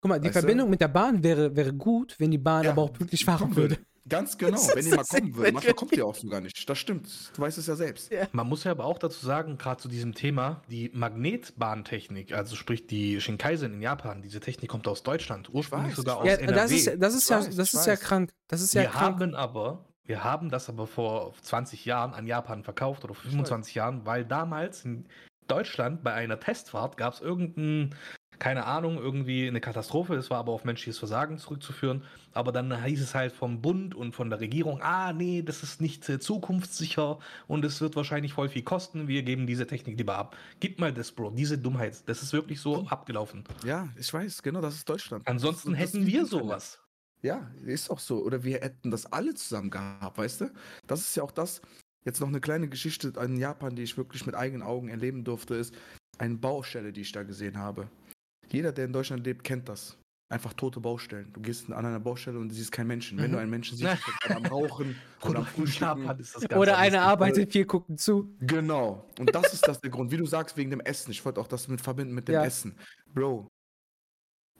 Guck mal, die Weißt du? Verbindung mit der Bahn wäre, wäre gut, wenn die Bahn Ja, aber auch pünktlich fahren würde. Ganz genau, wenn die mal kommen würde. Manchmal kommt die auch so gar nicht. Das stimmt. Du weißt es ja selbst. Ja. Man muss ja aber auch dazu sagen, gerade zu diesem Thema, die Magnetbahntechnik, also sprich die Shinkansen in Japan, diese Technik kommt aus Deutschland, ursprünglich weiß, sogar aus Ja, NRW. das ist, das ist ja, das ist ja krank. Das ist ja wir krank. haben aber, wir haben das aber vor 20 Jahren an Japan verkauft oder vor 25 Jahren, weil damals in Deutschland bei einer Testfahrt gab es irgendein, keine Ahnung, irgendwie eine Katastrophe. Es war aber auf menschliches Versagen zurückzuführen. Aber dann hieß es halt vom Bund und von der Regierung, ah nee, das ist nicht äh, zukunftssicher und es wird wahrscheinlich voll viel kosten. Wir geben diese Technik lieber ab. Gib mal das, Bro, diese Dummheit. Das ist wirklich so abgelaufen. Ja, ich weiß, genau, das ist Deutschland. Ansonsten Das- das hätten wir sowas. Ja, ist auch so. Oder wir hätten das alle zusammen gehabt, weißt du? Das ist ja auch das. Jetzt noch eine kleine Geschichte in Japan, die ich wirklich mit eigenen Augen erleben durfte, ist eine Baustelle, die ich da gesehen habe. Jeder, der in Deutschland lebt, kennt das. Einfach tote Baustellen. Du gehst an einer Baustelle und du siehst keinen Menschen. Wenn Mhm. du einen Menschen siehst, ist am Rauchen oder am Frühstücken. Japan ist das ganz Oder anders. eine arbeitet, vier gucken zu. Genau. Und das ist das der Grund. Wie du sagst, wegen dem Essen. Ich wollte auch das mit verbinden mit dem Ja. Essen. Bro,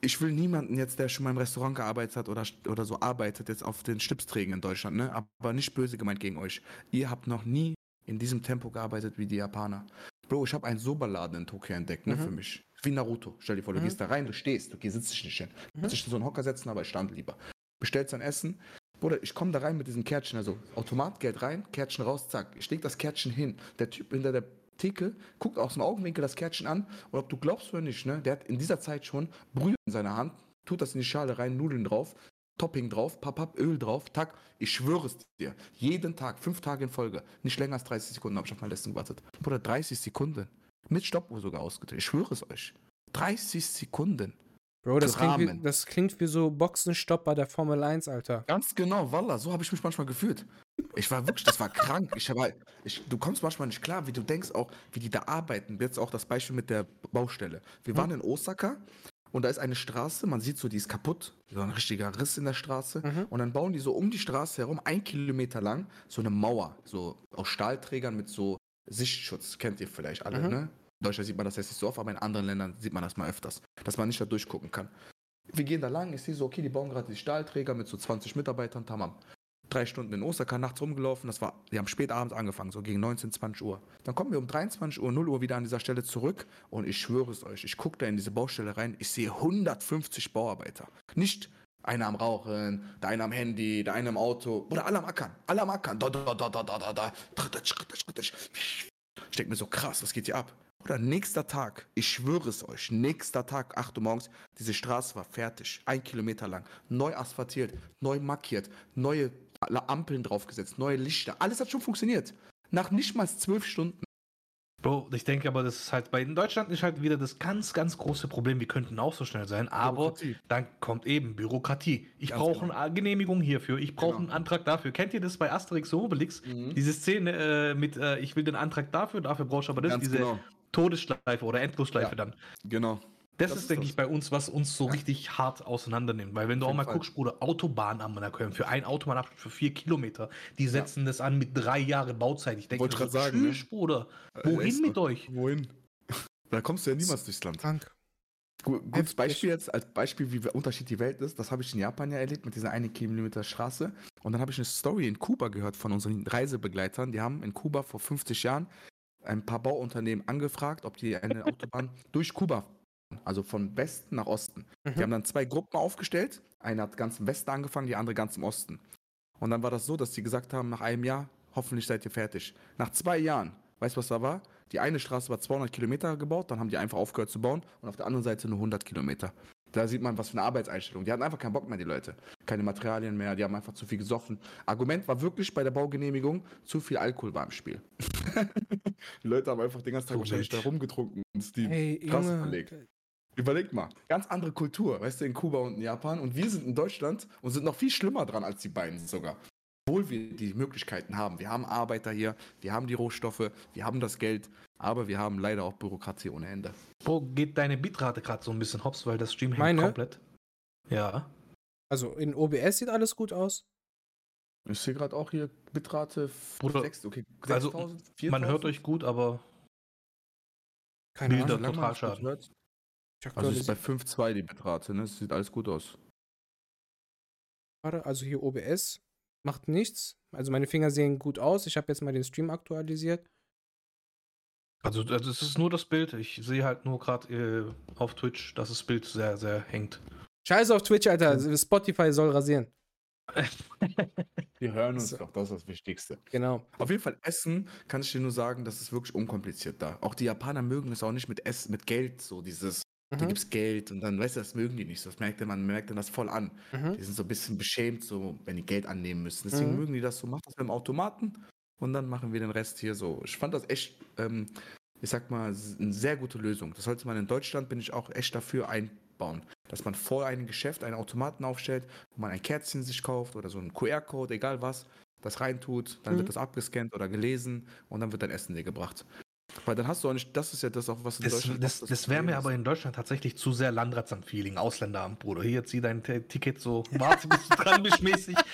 ich will niemanden jetzt, der schon mal im Restaurant gearbeitet hat oder, oder so arbeitet, jetzt auf den Stips trägen in Deutschland, ne? Aber nicht böse gemeint gegen euch. Ihr habt noch nie in diesem Tempo gearbeitet wie die Japaner. Bro, ich habe einen Soberladen in Tokio entdeckt, ne, Mhm. für mich. Wie Naruto. Stell dir vor, du Mhm. gehst da rein, du stehst, okay, sitzt dich nicht hin. Du Mhm. kannst dich in so einen Hocker setzen, aber ich stand lieber. Bestellst dein Essen. Bruder, ich komme da rein mit diesem Kärtchen, also Automatgeld rein, Kärtchen raus, zack. Ich leg das Kärtchen hin. Der Typ hinter der Theke guckt aus dem Augenwinkel das Kärtchen an und ob du glaubst oder nicht, ne, der hat in dieser Zeit schon Brühe in seiner Hand, tut das in die Schale rein, Nudeln drauf, Topping drauf, Papap, Öl drauf, tack. Ich schwöre es dir, jeden Tag, fünf Tage in Folge, nicht länger als 30 Sekunden habe ich auf mein Essen gewartet. Bruder, 30 Sekunden. Mit Stoppuhr sogar ausgedreht. Ich schwöre es euch. 30 Sekunden. Bro, das klingt, wie, das klingt wie so Boxenstopp bei der Formel 1, Alter. Ganz genau, Wallah, so habe ich mich manchmal gefühlt. Ich war wirklich, das war krank. Ich halt, ich, du kommst manchmal nicht klar, wie du denkst auch, wie die da arbeiten. Jetzt auch das Beispiel mit der Baustelle. Wir waren in Osaka und da ist eine Straße, man sieht so, die ist kaputt, so ein richtiger Riss in der Straße. Mhm. Und dann bauen die so um die Straße herum, ein Kilometer lang, so eine Mauer, so aus Stahlträgern mit so Sichtschutz. Kennt ihr vielleicht alle, Mhm. ne? In Deutschland sieht man das jetzt nicht so oft, aber in anderen Ländern sieht man das mal öfters, dass man nicht da durchgucken kann. Wir gehen da lang, ich sehe so, okay, die bauen gerade die Stahlträger mit so 20 Mitarbeitern, tamam. Drei Stunden in Osaka nachts rumgelaufen, das war, die haben spät abends angefangen, so gegen 19, 20 Uhr. Dann kommen wir um 23 Uhr, 0 Uhr wieder an dieser Stelle zurück und ich schwöre es euch, ich gucke da in diese Baustelle rein, ich sehe 150 Bauarbeiter. Nicht einer am Rauchen, der eine am Handy, der eine im Auto, oder alle am Ackern, alle am Ackern, da, da, da, da, da, da, da, ich denke mir so, krass, was geht hier ab? Oder nächster Tag, ich schwöre es euch, nächster Tag, 8 Uhr morgens, diese Straße war fertig, ein Kilometer lang, neu asphaltiert, neu markiert, neue Ampeln draufgesetzt, neue Lichter, alles hat schon funktioniert. Nach nicht mal zwölf Stunden. Bro, ich denke aber, das ist halt bei in Deutschland ist halt wieder das ganz, ganz große Problem. Wir könnten auch so schnell sein, aber dann kommt eben Bürokratie. Ich brauche genau. eine Genehmigung hierfür, ich brauche Genau. einen Antrag dafür. Kennt ihr das bei Asterix und Obelix? Mhm. Diese Szene äh, mit, äh, ich will den Antrag dafür, dafür brauchst du aber das, Ganz diese genau. Todesschleife oder Endlosschleife Ja. dann. Genau. Das, Das ist, denke das. ich, bei uns, was uns so richtig hart auseinandernimmt. Weil wenn du Auf auch mal Fall. guckst, Bruder, Autobahn am Köln, für ein Autobahnabschnitt für vier Kilometer, die setzen das an mit drei Jahren Bauzeit. Ich denke, grad sagen, ne? tschüss, Bruder, Äh, wohin ist mit so. euch? Wohin? Da kommst du ja niemals durchs Land. Krank. Gu- Gutes. Beispiel jetzt, als Beispiel, wie Unterschied die Welt ist, das habe ich in Japan ja erlebt mit dieser eine Kilometer Straße. Und dann habe ich eine Story in Kuba gehört von unseren Reisebegleitern. Die haben in Kuba vor 50 Jahren ein paar Bauunternehmen angefragt, ob die eine Autobahn durch Kuba, also von Westen nach Osten. Die Mhm. haben dann zwei Gruppen aufgestellt. Eine hat ganz im Westen angefangen, die andere ganz im Osten. Und dann war das so, dass die gesagt haben, nach einem Jahr, hoffentlich seid ihr fertig. Nach zwei Jahren, weißt du, was da war? Die eine Straße war 200 Kilometer gebaut, dann haben die einfach aufgehört zu bauen und auf der anderen Seite nur 100 Kilometer. Da sieht man, was für eine Arbeitseinstellung. Die hatten einfach keinen Bock mehr, die Leute. Keine Materialien mehr, die haben einfach zu viel gesoffen. Argument war wirklich bei der Baugenehmigung, zu viel Alkohol war im Spiel. die Leute haben einfach den ganzen Tag wahrscheinlich da rumgetrunken und die Ey, Straße Junge. verlegt. Überleg mal, ganz andere Kultur, weißt du, in Kuba und in Japan. Und wir sind in Deutschland und sind noch viel schlimmer dran als die beiden sogar. Obwohl wir die Möglichkeiten haben. Wir haben Arbeiter hier, wir haben die Rohstoffe, wir haben das Geld, aber wir haben leider auch Bürokratie ohne Ende. Bro, geht deine Bitrate gerade so ein bisschen hops, weil das Stream hängt komplett. Ja. Also in OBS sieht alles gut aus. Ich sehe gerade auch hier Bitrate Bruder, 6, okay, also, 6000, Man hört 4000? euch gut, aber Keine Bilder Ahnung. Total mich Ich Also ist bei 5.2 die Bitrate, ne? Das sieht alles gut aus. Also hier OBS macht nichts. Also meine Finger sehen gut aus. Ich habe jetzt mal den Stream aktualisiert. Also das ist nur das Bild. Ich sehe halt nur gerade äh, auf Twitch, dass das Bild sehr, sehr hängt. Scheiße auf Twitch, Alter. Spotify soll rasieren. Wir hören uns So. doch, das ist das Wichtigste. Genau. Auf jeden Fall Essen kann ich dir nur sagen, das ist wirklich unkompliziert da. Auch die Japaner mögen es auch nicht mit Essen, mit Geld, so dieses, da Mhm. gibt's Geld und dann, weißt du, das mögen die nicht. Das merkt man, merkt dann das voll an. Mhm. Die sind so ein bisschen beschämt, so, wenn die Geld annehmen müssen. Deswegen Mhm. mögen die das so, mach das mit dem Automaten und dann machen wir den Rest hier so. Ich fand das echt, ähm, ich sag mal, eine sehr gute Lösung. Das sollte man in Deutschland, bin ich auch echt dafür einbauen. Dass man vor einem Geschäft einen Automaten aufstellt, wo man ein Kerzchen sich kauft oder so einen QR-Code, egal was, das reintut, dann Mhm. wird das abgescannt oder gelesen und dann wird dein Essen dir gebracht. Weil dann hast du auch nicht, das ist ja das auch, was in Das, Deutschland das, oft das wäre mir aber in Deutschland tatsächlich zu sehr Landratsamt-Feeling, Ausländeramt, Bruder. Hier, zieh dein T- Ticket so, warte, bis du dran bist, mäßig.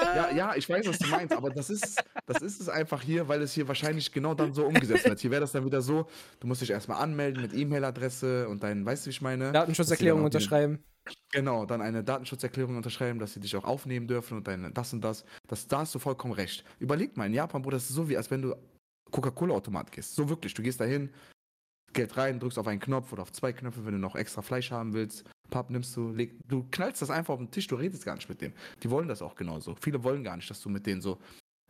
Ja, ja, ich weiß, was du meinst, aber das ist, das ist es einfach hier, weil es hier wahrscheinlich genau dann so umgesetzt wird. Hier wäre das dann wieder so, du musst dich erstmal anmelden mit E-Mail-Adresse und dein, weißt du, wie ich meine? Datenschutzerklärung unterschreiben. Genau, dann eine Datenschutzerklärung unterschreiben, dass sie dich auch aufnehmen dürfen und dein das und das. das da hast du vollkommen recht. Überleg mal, in Japan, Bruder, das ist so wie, als wenn du Coca-Cola-Automat gehst. So wirklich, du gehst da hin, Geld rein, drückst auf einen Knopf oder auf zwei Knöpfe, wenn du noch extra Fleisch haben willst. Papp nimmst du, leg, du knallst das einfach auf den Tisch, du redest gar nicht mit dem. Die wollen das auch genauso. Viele wollen gar nicht, dass du mit denen so.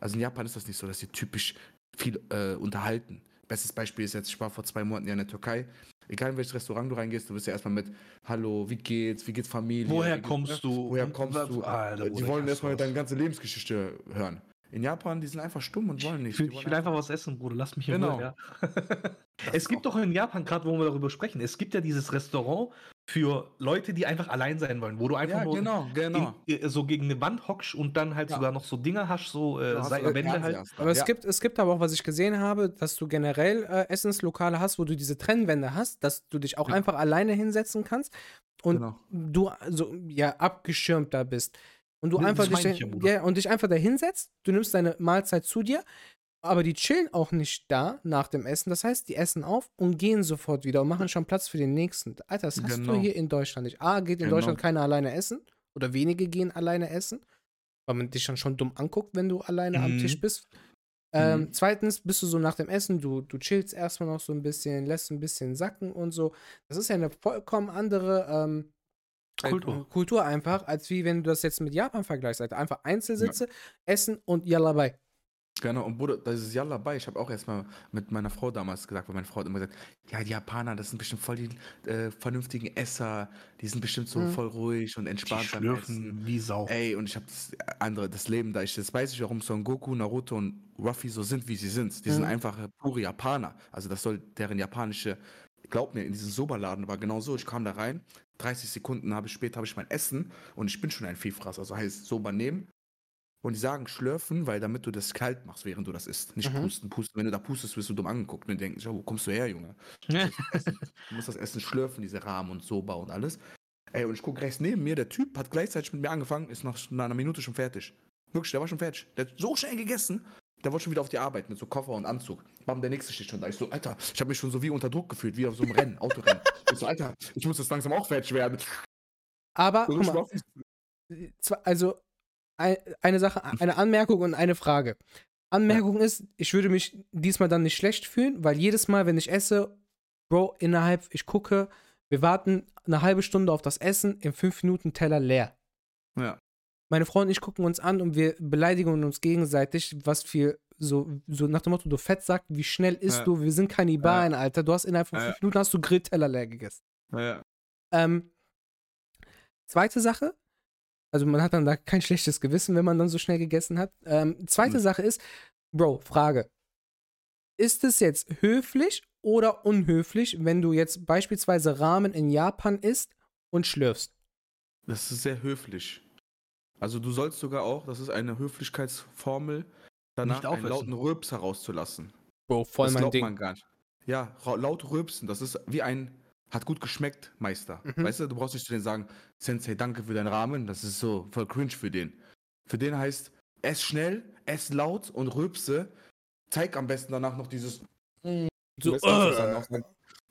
Also in Japan ist das nicht so, dass sie typisch viel äh, unterhalten. Bestes Beispiel ist jetzt, ich war vor zwei Monaten ja in der Türkei. Egal in welches Restaurant du reingehst, du wirst ja erstmal mit Hallo, wie geht's, wie geht's Familie? Woher kommst du? Woher kommst du? Alter, die wollen erstmal deine ganze Lebensgeschichte hören. In Japan, die sind einfach stumm und wollen nicht. Ich will, ich will einfach was essen, Bruder. Lass mich Genau. Ruhe, ja. Es gibt doch in Japan, gerade wo wir darüber sprechen, es gibt ja dieses Restaurant für Leute, die einfach allein sein wollen, wo du einfach Ja, nur genau, genau. in, äh, so gegen eine Wand hockst und dann halt Ja. sogar noch so Dinger hast, so äh, Du hast Sei- so Wände Fernseher halt. Aber es, Ja. gibt, es gibt aber auch, was ich gesehen habe, dass du generell äh, Essenslokale hast, wo du diese Trennwände hast, dass du dich auch Ja. einfach alleine hinsetzen kannst und Genau. du so ja abgeschirmt da bist. Und du Das einfach dich, ich ja, und dich einfach da hinsetzt, du nimmst deine Mahlzeit zu dir, aber die chillen auch nicht da nach dem Essen. Das heißt, die essen auf und gehen sofort wieder und machen schon Platz für den nächsten. Alter, das hast Genau. du hier in Deutschland nicht. A, geht in Genau. Deutschland keiner alleine essen oder wenige gehen alleine essen, weil man dich dann schon dumm anguckt, wenn du alleine am Mhm. Tisch bist. Ähm, Mhm. Zweitens bist du so nach dem Essen, du, du chillst erstmal noch so ein bisschen, lässt ein bisschen sacken und so. Das ist ja eine vollkommen andere ähm, äh, Kultur. Kultur einfach, als wie wenn du das jetzt mit Japan vergleichst. Alter. Einfach Einzelsitze, Essen und Yalla Genau, und Bruder, das ist Yalla bei. Ich habe auch erstmal mit meiner Frau damals gesagt, weil meine Frau hat immer gesagt, ja, die Japaner, das sind bestimmt voll die äh, vernünftigen Esser, die sind bestimmt so Mhm. voll ruhig und Die entspannt Essen. schlürfen wie Sau. Ey, und ich habe das andere, das Leben da. Ich, das weiß ich, warum Son Goku, Naruto und Ruffy so sind, wie sie sind. Die sind Mhm. einfach äh, pure Japaner. Also das soll deren japanische, glaub mir, in diesem Soberladen war genau so. Ich kam da rein, 30 Sekunden habe ich später habe ich mein Essen und ich bin schon ein Vielfraß. Also heißt Sober nehmen. Und die sagen schlürfen, weil damit du das kalt machst, während du das isst. Nicht Mhm. pusten, pusten. Wenn du da pustest, wirst du dumm angeguckt und denken, wo kommst du her, Junge? Du musst das Essen schlürfen, diese Rahmen und Soba und alles. Ey, und ich gucke rechts neben mir, der Typ hat gleichzeitig mit mir angefangen, ist nach nach einer Minute schon fertig. Wirklich, der war schon fertig. Der hat so schnell gegessen, der wollte schon wieder auf die Arbeit mit so Koffer und Anzug. Bam, der nächste steht schon da. Ich so, Alter, ich habe mich schon so wie unter Druck gefühlt, wie auf so einem Rennen, Autorennen. Ich so, Alter, ich muss jetzt langsam auch fertig werden. Aber, So mal, also ein, eine Sache, eine Anmerkung und eine Frage. Anmerkung ist, ich würde mich diesmal dann nicht schlecht fühlen, weil jedes Mal, wenn ich esse, Bro, innerhalb, ich gucke, wir warten eine halbe Stunde auf das Essen, in fünf Minuten Teller leer. Ja. Meine Frau und ich gucken uns an und wir beleidigen uns gegenseitig, was viel so, so nach dem Motto, du Fettsack, wie schnell isst Ja. du? Wir sind Kannibalen, Alter. Du hast innerhalb von Ja. fünf Minuten hast du Grillteller leer gegessen. Ja. Ähm, zweite Sache, also man hat dann da kein schlechtes Gewissen, wenn man dann so schnell gegessen hat. Ähm, zweite Hm. Sache ist, Bro, Frage. Ist es jetzt höflich oder unhöflich, wenn du jetzt beispielsweise Ramen in Japan isst und schlürfst? Das ist sehr höflich. Also du sollst sogar auch, das ist eine Höflichkeitsformel, danach Nicht einen lauten Rülps herauszulassen. Bro, voll das mein glaubt Ding. man gar nicht. Ja, laut rülpsen, das ist wie ein, hat gut geschmeckt, Meister. Mhm. Weißt du, du brauchst nicht zu denen sagen, Sensei, danke für deinen Rahmen, das ist so voll cringe für den. Für den heißt, ess schnell, ess laut und rülpse, zeig am besten danach noch dieses, So, äh?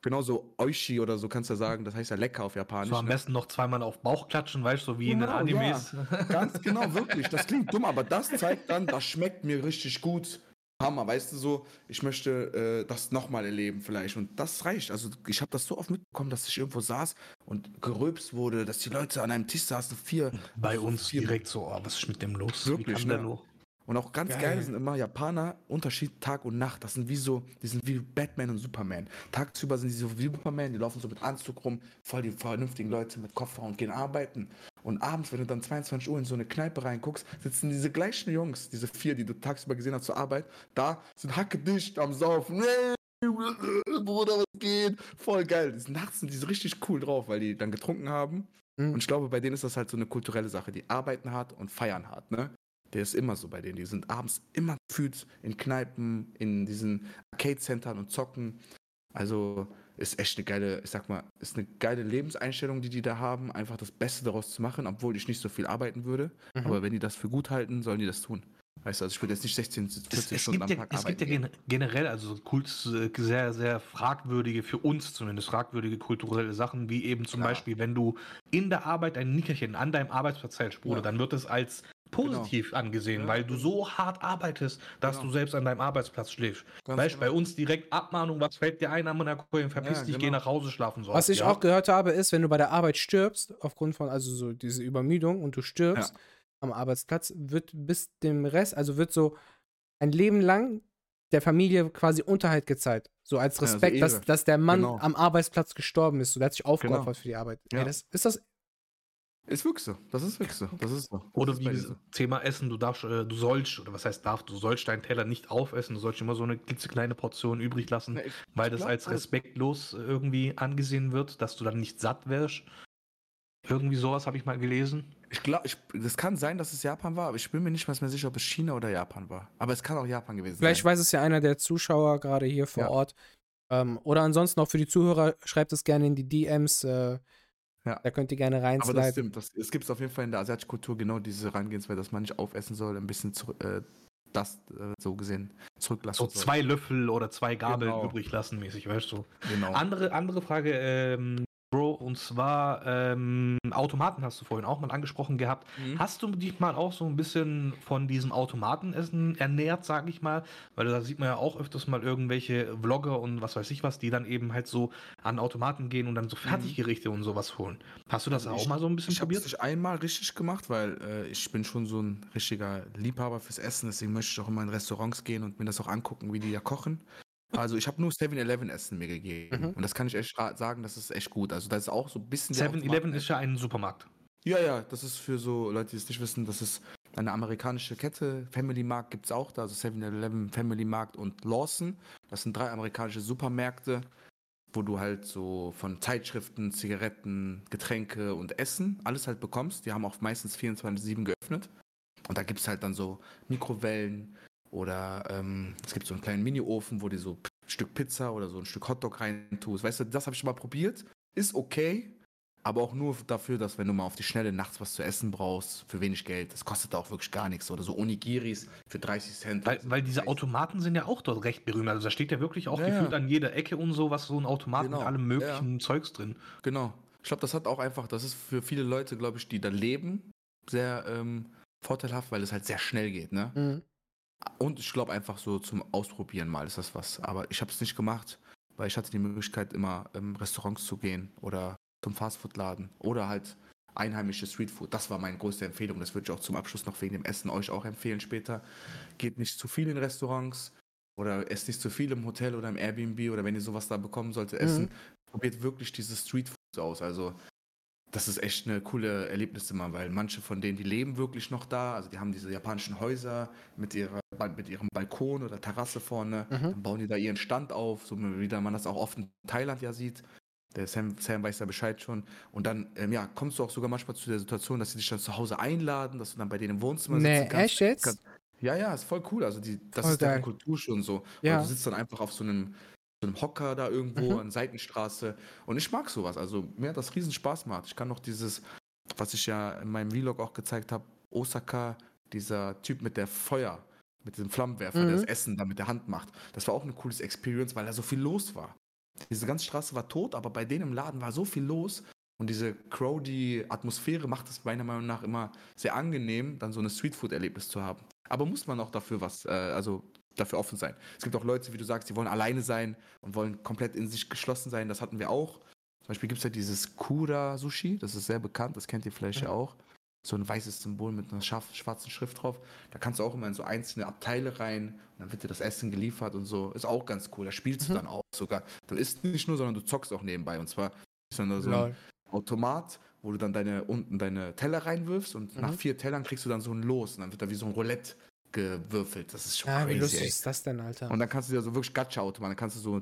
Genauso Oishi oder so kannst du sagen, das heißt ja lecker auf Japanisch. So am ne? besten noch zweimal auf Bauch klatschen, weißt du, so wie in den Genau, Animes. Ganz genau, wirklich. Das klingt dumm, aber das zeigt dann, das schmeckt mir richtig gut. Hammer, weißt du so, ich möchte äh, das nochmal erleben vielleicht und das reicht. Also ich habe das so oft mitbekommen, dass ich irgendwo saß und gerülpst wurde, dass die Leute an einem Tisch saßen, vier. Bei uns vier direkt so, oh, was ist mit dem los? Wirklich, wie kann ne? Und auch ganz geil, Geil. sind immer Japaner, Unterschied Tag und Nacht. Das sind wie so, die sind wie Batman und Superman. Tagsüber sind die so wie Superman, die laufen so mit Anzug rum, voll die vernünftigen Leute mit Koffer und gehen arbeiten. Und abends, wenn du dann 22 Uhr in so eine Kneipe reinguckst, sitzen diese gleichen Jungs, diese vier, die du tagsüber gesehen hast zur Arbeit, da sind hackedicht am Saufen. Bruder, was geht? Voll geil. Nachts sind die so richtig cool drauf, weil die dann getrunken haben. Mhm. Und ich glaube, bei denen ist das halt so eine kulturelle Sache. Die arbeiten hart und feiern hart, ne? Der ist immer so bei denen. Die sind abends immer gefühlt in Kneipen, in diesen Arcade-Centern und zocken. Also ist echt eine geile, ich sag mal, ist eine geile Lebenseinstellung, die die da haben, einfach das Beste daraus zu machen, obwohl ich nicht so viel arbeiten würde. Mhm. Aber wenn die das für gut halten, sollen die das tun. Weißt du, also ich würde jetzt nicht 16, 14 Es, es, Stunden am ja, Tag es gibt arbeiten. ja generell, also so Kult, sehr, sehr fragwürdige, für uns zumindest fragwürdige kulturelle Sachen, wie eben zum Klar. Beispiel, wenn du in der Arbeit ein Nickerchen an deinem Arbeitsplatz hältst, Bruder, Ja. dann wird es als positiv angesehen, Ja, weil du genau. so hart arbeitest, dass Genau. du selbst an deinem Arbeitsplatz schläfst. Ganz weißt du, bei genau. uns direkt Abmahnung, was fällt dir ein, Monaco, verpiss Ja, dich, geh genau. nach Hause schlafen. So Was ich ja. auch gehört habe, ist, wenn du bei der Arbeit stirbst, aufgrund von also so diese Übermüdung und du stirbst am Arbeitsplatz, wird bis dem Rest, also wird so ein Leben lang der Familie quasi Unterhalt gezahlt. So als Ja, also Respekt, dass, dass der Mann Genau. am Arbeitsplatz gestorben ist. So, der hat sich aufgeopfert Genau. für die Arbeit. Ja. Ey, das, ist das. Ist wirklich so. Das ist wirklich so. Das ist so. Das Oder ist wie gesagt, Thema Essen, du darfst, äh, du sollst, oder was heißt darf, du sollst deinen Teller nicht aufessen, du sollst immer so eine klitzekleine Portion übrig lassen, Na, ich- weil ich das glaub, als das- respektlos äh, irgendwie angesehen wird, dass du dann nicht satt wirst. Irgendwie sowas habe ich mal gelesen. Ich glaube, das kann sein, dass es Japan war, aber ich bin mir nicht mal mehr sicher, ob es China oder Japan war. Aber es kann auch Japan gewesen Vielleicht sein. weiß es ja einer der Zuschauer gerade hier vor Ja. Ort. Ähm, oder ansonsten auch für die Zuhörer, schreibt es gerne in die DMs. Äh, Ja. Da könnt ihr gerne Aber das reinsliden. stimmt. Das, es gibt auf jeden Fall in der asiatischen Kultur genau diese Herangehensweise, dass man nicht aufessen soll, ein bisschen zurück, äh, das äh, so gesehen zurücklassen So soll. zwei Löffel oder zwei Gabeln Genau. übrig lassen, mäßig, weißt du. Genau. Andere, andere Frage, ähm, und zwar ähm, Automaten hast du vorhin auch mal angesprochen gehabt. Mhm. Hast du dich mal auch so ein bisschen von diesem Automatenessen ernährt, sag ich mal? Weil da sieht man ja auch öfters mal irgendwelche Vlogger und was weiß ich was, die dann eben halt so an Automaten gehen und dann so Fertiggerichte und sowas holen. Hast du das Mhm. Also auch ich- mal so ein bisschen Ich habe es probiert? nicht einmal richtig gemacht, weil äh, ich bin schon so ein richtiger Liebhaber fürs Essen, deswegen möchte ich auch immer in Restaurants gehen und mir das auch angucken, wie die da kochen. Also ich habe nur 7-Eleven-Essen mir gegeben. Mhm. Und das kann ich echt sagen, das ist echt gut. Also das ist auch so ein bisschen... wie 7-Eleven Automaten- ist ja ein Supermarkt. Ja, ja, das ist für so Leute, die es nicht wissen, das ist eine amerikanische Kette. Family Markt gibt es auch da, also 7-Eleven, Family Markt und Lawson. Das sind drei amerikanische Supermärkte, wo du halt so von Zeitschriften, Zigaretten, Getränke und Essen alles halt bekommst. Die haben auch meistens 24-7 geöffnet. Und da gibt es halt dann so Mikrowellen oder ähm, es gibt so einen kleinen Mini-Ofen, wo du so ein Stück Pizza oder so ein Stück Hotdog reintust. Weißt du, das habe ich schon mal probiert. Ist okay, aber auch nur dafür, dass wenn du mal auf die Schnelle nachts was zu essen brauchst, für wenig Geld, das kostet auch wirklich gar nichts. Oder so Onigiris für 30 Cent. Weil, weil diese Automaten sind ja auch dort recht berühmt. Also da steht ja wirklich auch Ja, gefühlt ja. an jeder Ecke und so, was so ein Automat Genau, mit allem möglichen Zeugs drin. Genau. Ich glaube, das hat auch einfach, das ist für viele Leute, glaube ich, die da leben, sehr ähm, vorteilhaft, weil es halt sehr schnell geht, ne? Mhm. Und ich glaube einfach so zum Ausprobieren mal ist das was. Aber ich habe es nicht gemacht, weil ich hatte die Möglichkeit, immer in Restaurants zu gehen oder zum Fastfood-Laden oder halt einheimische Streetfood. Das war meine größte Empfehlung. Das würde ich auch zum Abschluss noch wegen dem Essen euch auch empfehlen später. Geht nicht zu viel in Restaurants oder esst nicht zu viel im Hotel oder im Airbnb oder wenn ihr sowas da bekommen solltet, essen. Probiert wirklich diese Streetfoods aus. Also das ist echt eine coole Erlebnis immer, weil manche von denen, die leben wirklich noch da. Also die haben diese japanischen Häuser mit, ihrer, mit ihrem Balkon oder Terrasse vorne. Mhm. Dann bauen die da ihren Stand auf, so wie man das auch oft in Thailand ja sieht. Der Sam, Sam weiß ja Bescheid schon. Und dann ähm, ja, kommst du auch sogar manchmal zu der Situation, dass sie dich dann zu Hause einladen, dass du dann bei denen im Wohnzimmer Nee, sitzen kannst. echt jetzt? Ja, ja, ist voll cool. Also die, das Voll ist deren geil. Kultur schon so. Ja. Und du sitzt dann einfach auf so einem, so einem Hocker da irgendwo Mhm. an Seitenstraße. Und ich mag sowas. Also mir hat das riesen Spaß gemacht. Ich kann noch dieses, was ich ja in meinem Vlog auch gezeigt habe, Osaka, dieser Typ mit der Feuer, mit dem Flammenwerfer, der Mhm. das Essen da mit der Hand macht. Das war auch eine cooles Experience, weil da so viel los war. Diese ganze Straße war tot, aber bei denen im Laden war so viel los. Und diese Crowdy-Atmosphäre macht es meiner Meinung nach immer sehr angenehm, dann so ein Streetfood-Erlebnis zu haben. Aber muss man auch dafür was, äh, also dafür offen sein. Es gibt auch Leute, wie du sagst, die wollen alleine sein und wollen komplett in sich geschlossen sein. Das hatten wir auch. Zum Beispiel gibt es ja dieses Kura-Sushi, das ist sehr bekannt, das kennt ihr vielleicht ja, Ja. auch. So ein weißes Symbol mit einer schwarzen Schrift drauf. Da kannst du auch immer in so einzelne Abteile rein und dann wird dir das Essen geliefert und so. Ist auch ganz cool. Da spielst Mhm. du dann auch sogar. Du isst nicht nur, sondern du zockst auch nebenbei. Und zwar ist dann da so ein. Automat, wo du dann deine unten deine Teller reinwirfst und Mhm. nach vier Tellern kriegst du dann so ein Los und dann wird da wie so ein Roulette gewürfelt. Das ist schon Ja, wie crazy. lustig ey. ist das denn, Alter? Und dann kannst du dir so wirklich Gacha-Automat, dann kannst du so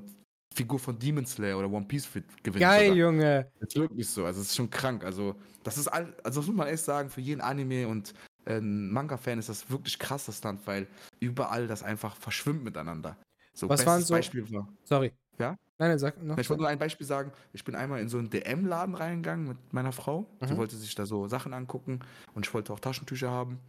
Figur von Demon Slayer oder One Piece fit gewinnen. Geil, sogar. Junge. Das ist wirklich so. Also es ist schon krank. Also das ist all, also das muss man echt sagen, für jeden Anime und äh, Manga-Fan ist das wirklich krass, das Land, weil überall das einfach verschwimmt miteinander. So, Was waren so- Beispiel war. Sorry. Ja? Nein, nein, sag noch. Ich wollte nur ein Beispiel sagen. Ich bin einmal in so einen DM-Laden reingegangen mit meiner Frau. Sie Mhm. wollte sich da so Sachen angucken und ich wollte auch Taschentücher haben.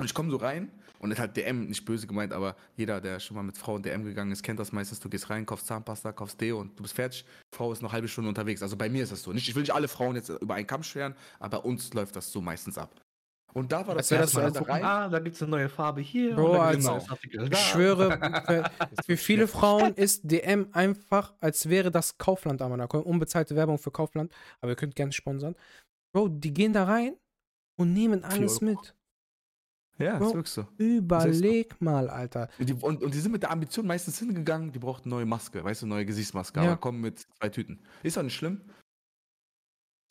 Und ich komme so rein und es hat DM, nicht böse gemeint, aber jeder, der schon mal mit Frau in DM gegangen ist, kennt das meistens. Du gehst rein, kaufst Zahnpasta, kaufst Deo und du bist fertig. Frau ist noch eine halbe Stunde unterwegs. Also bei mir ist das so. Nicht, ich will nicht alle Frauen jetzt über einen Kamm scheren, aber bei uns läuft das so meistens ab. Und da war das das erste Mal so da rein. ah, da gibt es eine neue Farbe hier. Bro, und also- Ich schwöre, für, für viele Frauen ist DM einfach, als wäre das Kaufland am Monaco. Unbezahlte Werbung für Kaufland, aber ihr könnt gerne sponsern. Bro, die gehen da rein und nehmen alles Euro. mit. Ja, ist wirklich so. Überleg mal, Alter. Und die, und, und die sind mit der Ambition meistens hingegangen, die brauchten eine neue Maske, weißt du, neue Gesichtsmaske, Ja. aber kommen mit zwei Tüten. Ist doch nicht schlimm.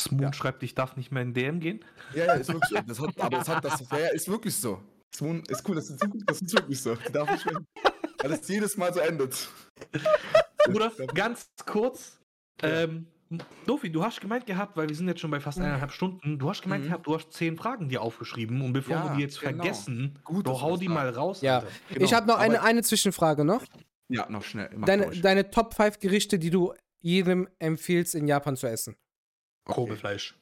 Smoon Ja. schreibt, ich darf nicht mehr in DM gehen. Ja, ja, ist wirklich so. Das hat, aber es hat das, ja, ja, ist wirklich so. Swoon ist cool, das ist, das ist wirklich so. Die darf nicht mehr. Weil es jedes Mal so endet. Oder ganz kurz, ähm, Dofi, du hast gemeint gehabt, weil wir sind jetzt schon bei fast eineinhalb Stunden, du hast gemeint Mhm. gehabt, du hast zehn Fragen dir aufgeschrieben und bevor Ja, wir die jetzt genau. vergessen, Gut, doch hau die mal raus. Ja. Genau, Ich habe noch eine, aber- eine Zwischenfrage noch. Ja, noch schnell. Mach Deine, deine Top 5 Gerichte, die du jedem empfiehlst, in Japan zu essen. Kobe-Fleisch.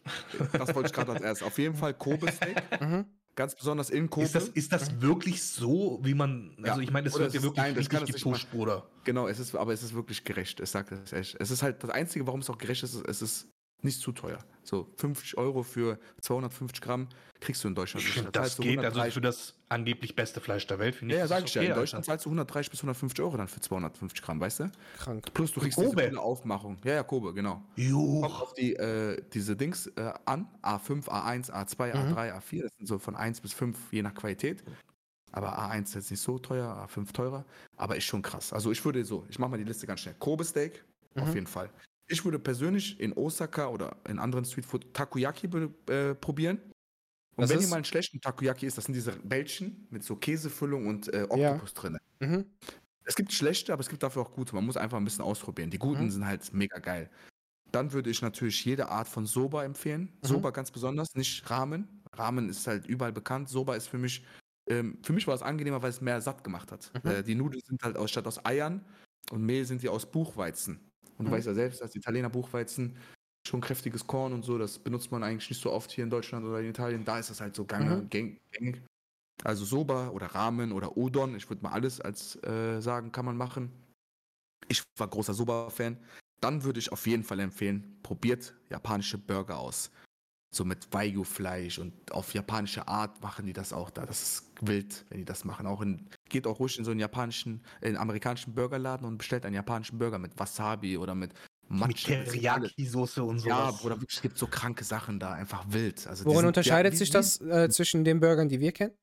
Das wollte ich gerade als erstes. Auf jeden Fall Kobe-Steak. Mhm. Ganz besonders in Kobe. Ist das, ist das wirklich so, wie man. Ja. Also, ich meine, das Oder wird es ja wirklich nein, richtig es nicht gepusht, Bruder. Genau, es ist, aber es ist wirklich gerecht. Es sagt es echt. Es ist halt das Einzige, warum es auch gerecht ist, ist, es ist nicht zu teuer. So 50 Euro für 250 Gramm kriegst du in Deutschland nicht. Da Das du geht, also 130 für das angeblich beste Fleisch der Welt, finde ich. Ja, ja, das sag ich ja. okay, In Alter. Deutschland zahlst du 130 bis 150 Euro dann für 250 Gramm, weißt du? Krank. Plus du kriegst Kobe. diese Aufmachung. Ja, ja, Kobe, genau. Jo. Kommt auf die, äh, diese Dings äh, an. A5, A1, A2, Mhm. A3, A4. Das sind so von 1 bis 5, je nach Qualität. Aber A1 ist jetzt nicht so teuer, A5 teurer. Aber ist schon krass. Also ich würde so, ich mache mal die Liste ganz schnell. Kobe Steak, auf Mhm. jeden Fall. Ich würde persönlich in Osaka oder in anderen Streetfood Takoyaki äh, probieren. Und Was wenn ist? ihr mal einen schlechten Takoyaki isst, das sind diese Bällchen mit so Käsefüllung und äh, Ja. Oktopus drin. Mhm. Es gibt schlechte, aber es gibt dafür auch gute. Man muss einfach ein bisschen ausprobieren. Die guten Mhm. sind halt mega geil. Dann würde ich natürlich jede Art von Soba empfehlen. Mhm. Soba ganz besonders, nicht Ramen. Ramen ist halt überall bekannt. Soba ist für mich, ähm, für mich war es angenehmer, weil es mehr satt gemacht hat. Mhm. Äh, die Nudeln sind halt aus, statt aus Eiern und Mehl sind die aus Buchweizen. Und du Mhm. weißt ja selbst, dass Italiener Buchweizen schon kräftiges Korn und so, das benutzt man eigentlich nicht so oft hier in Deutschland oder in Italien. Da ist das halt so gang, Mhm. gäng- gängig. Also Soba oder Ramen oder Udon, ich würde mal alles als äh, sagen, kann man machen. Ich war großer Soba-Fan. Dann würde ich auf jeden Fall empfehlen, probiert japanische Burger aus. So mit Wagyu-Fleisch und auf japanische Art machen die das auch da. Das ist wild, wenn die das machen. Auch in, geht auch ruhig in so einen japanischen, in einen amerikanischen Burgerladen und bestellt einen japanischen Burger mit Wasabi oder mit Mit ist alles- Teriyaki-Soße und so. Ja, Bruder, wirklich, es gibt so kranke Sachen da, einfach wild. Also Worin sind- unterscheidet ja, sich das äh, zwischen den Burgern, die wir kennen?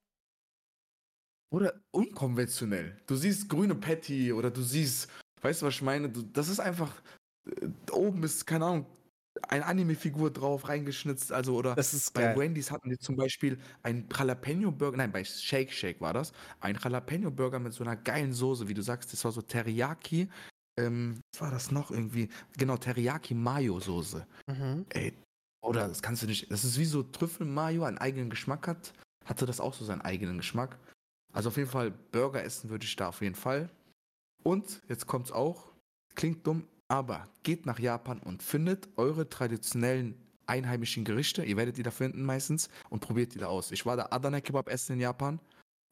Oder unkonventionell. Du siehst grüne Patty oder du siehst, weißt du, was ich meine? Du, das ist einfach, äh, oben ist, keine Ahnung, eine Anime-Figur drauf reingeschnitzt, also oder Das ist bei geil. Wendy's hatten die zum Beispiel ein Jalapeno-Burger, nein, bei Shake Shake war das, ein Jalapeno-Burger mit so einer geilen Soße, wie du sagst, das war so Teriyaki, ähm, was war das noch irgendwie? Genau, Teriyaki-Mayo-Soße. Mhm. Ey, oder das kannst du nicht. Das ist wie so Trüffel-Mayo einen eigenen Geschmack hat. Hatte das auch so seinen eigenen Geschmack. Also auf jeden Fall Burger essen würde ich da auf jeden Fall. Und jetzt kommt's auch. Klingt dumm, aber geht nach Japan und findet eure traditionellen einheimischen Gerichte. Ihr werdet die da finden meistens und probiert die da aus. Ich war da Adana Kebab essen in Japan.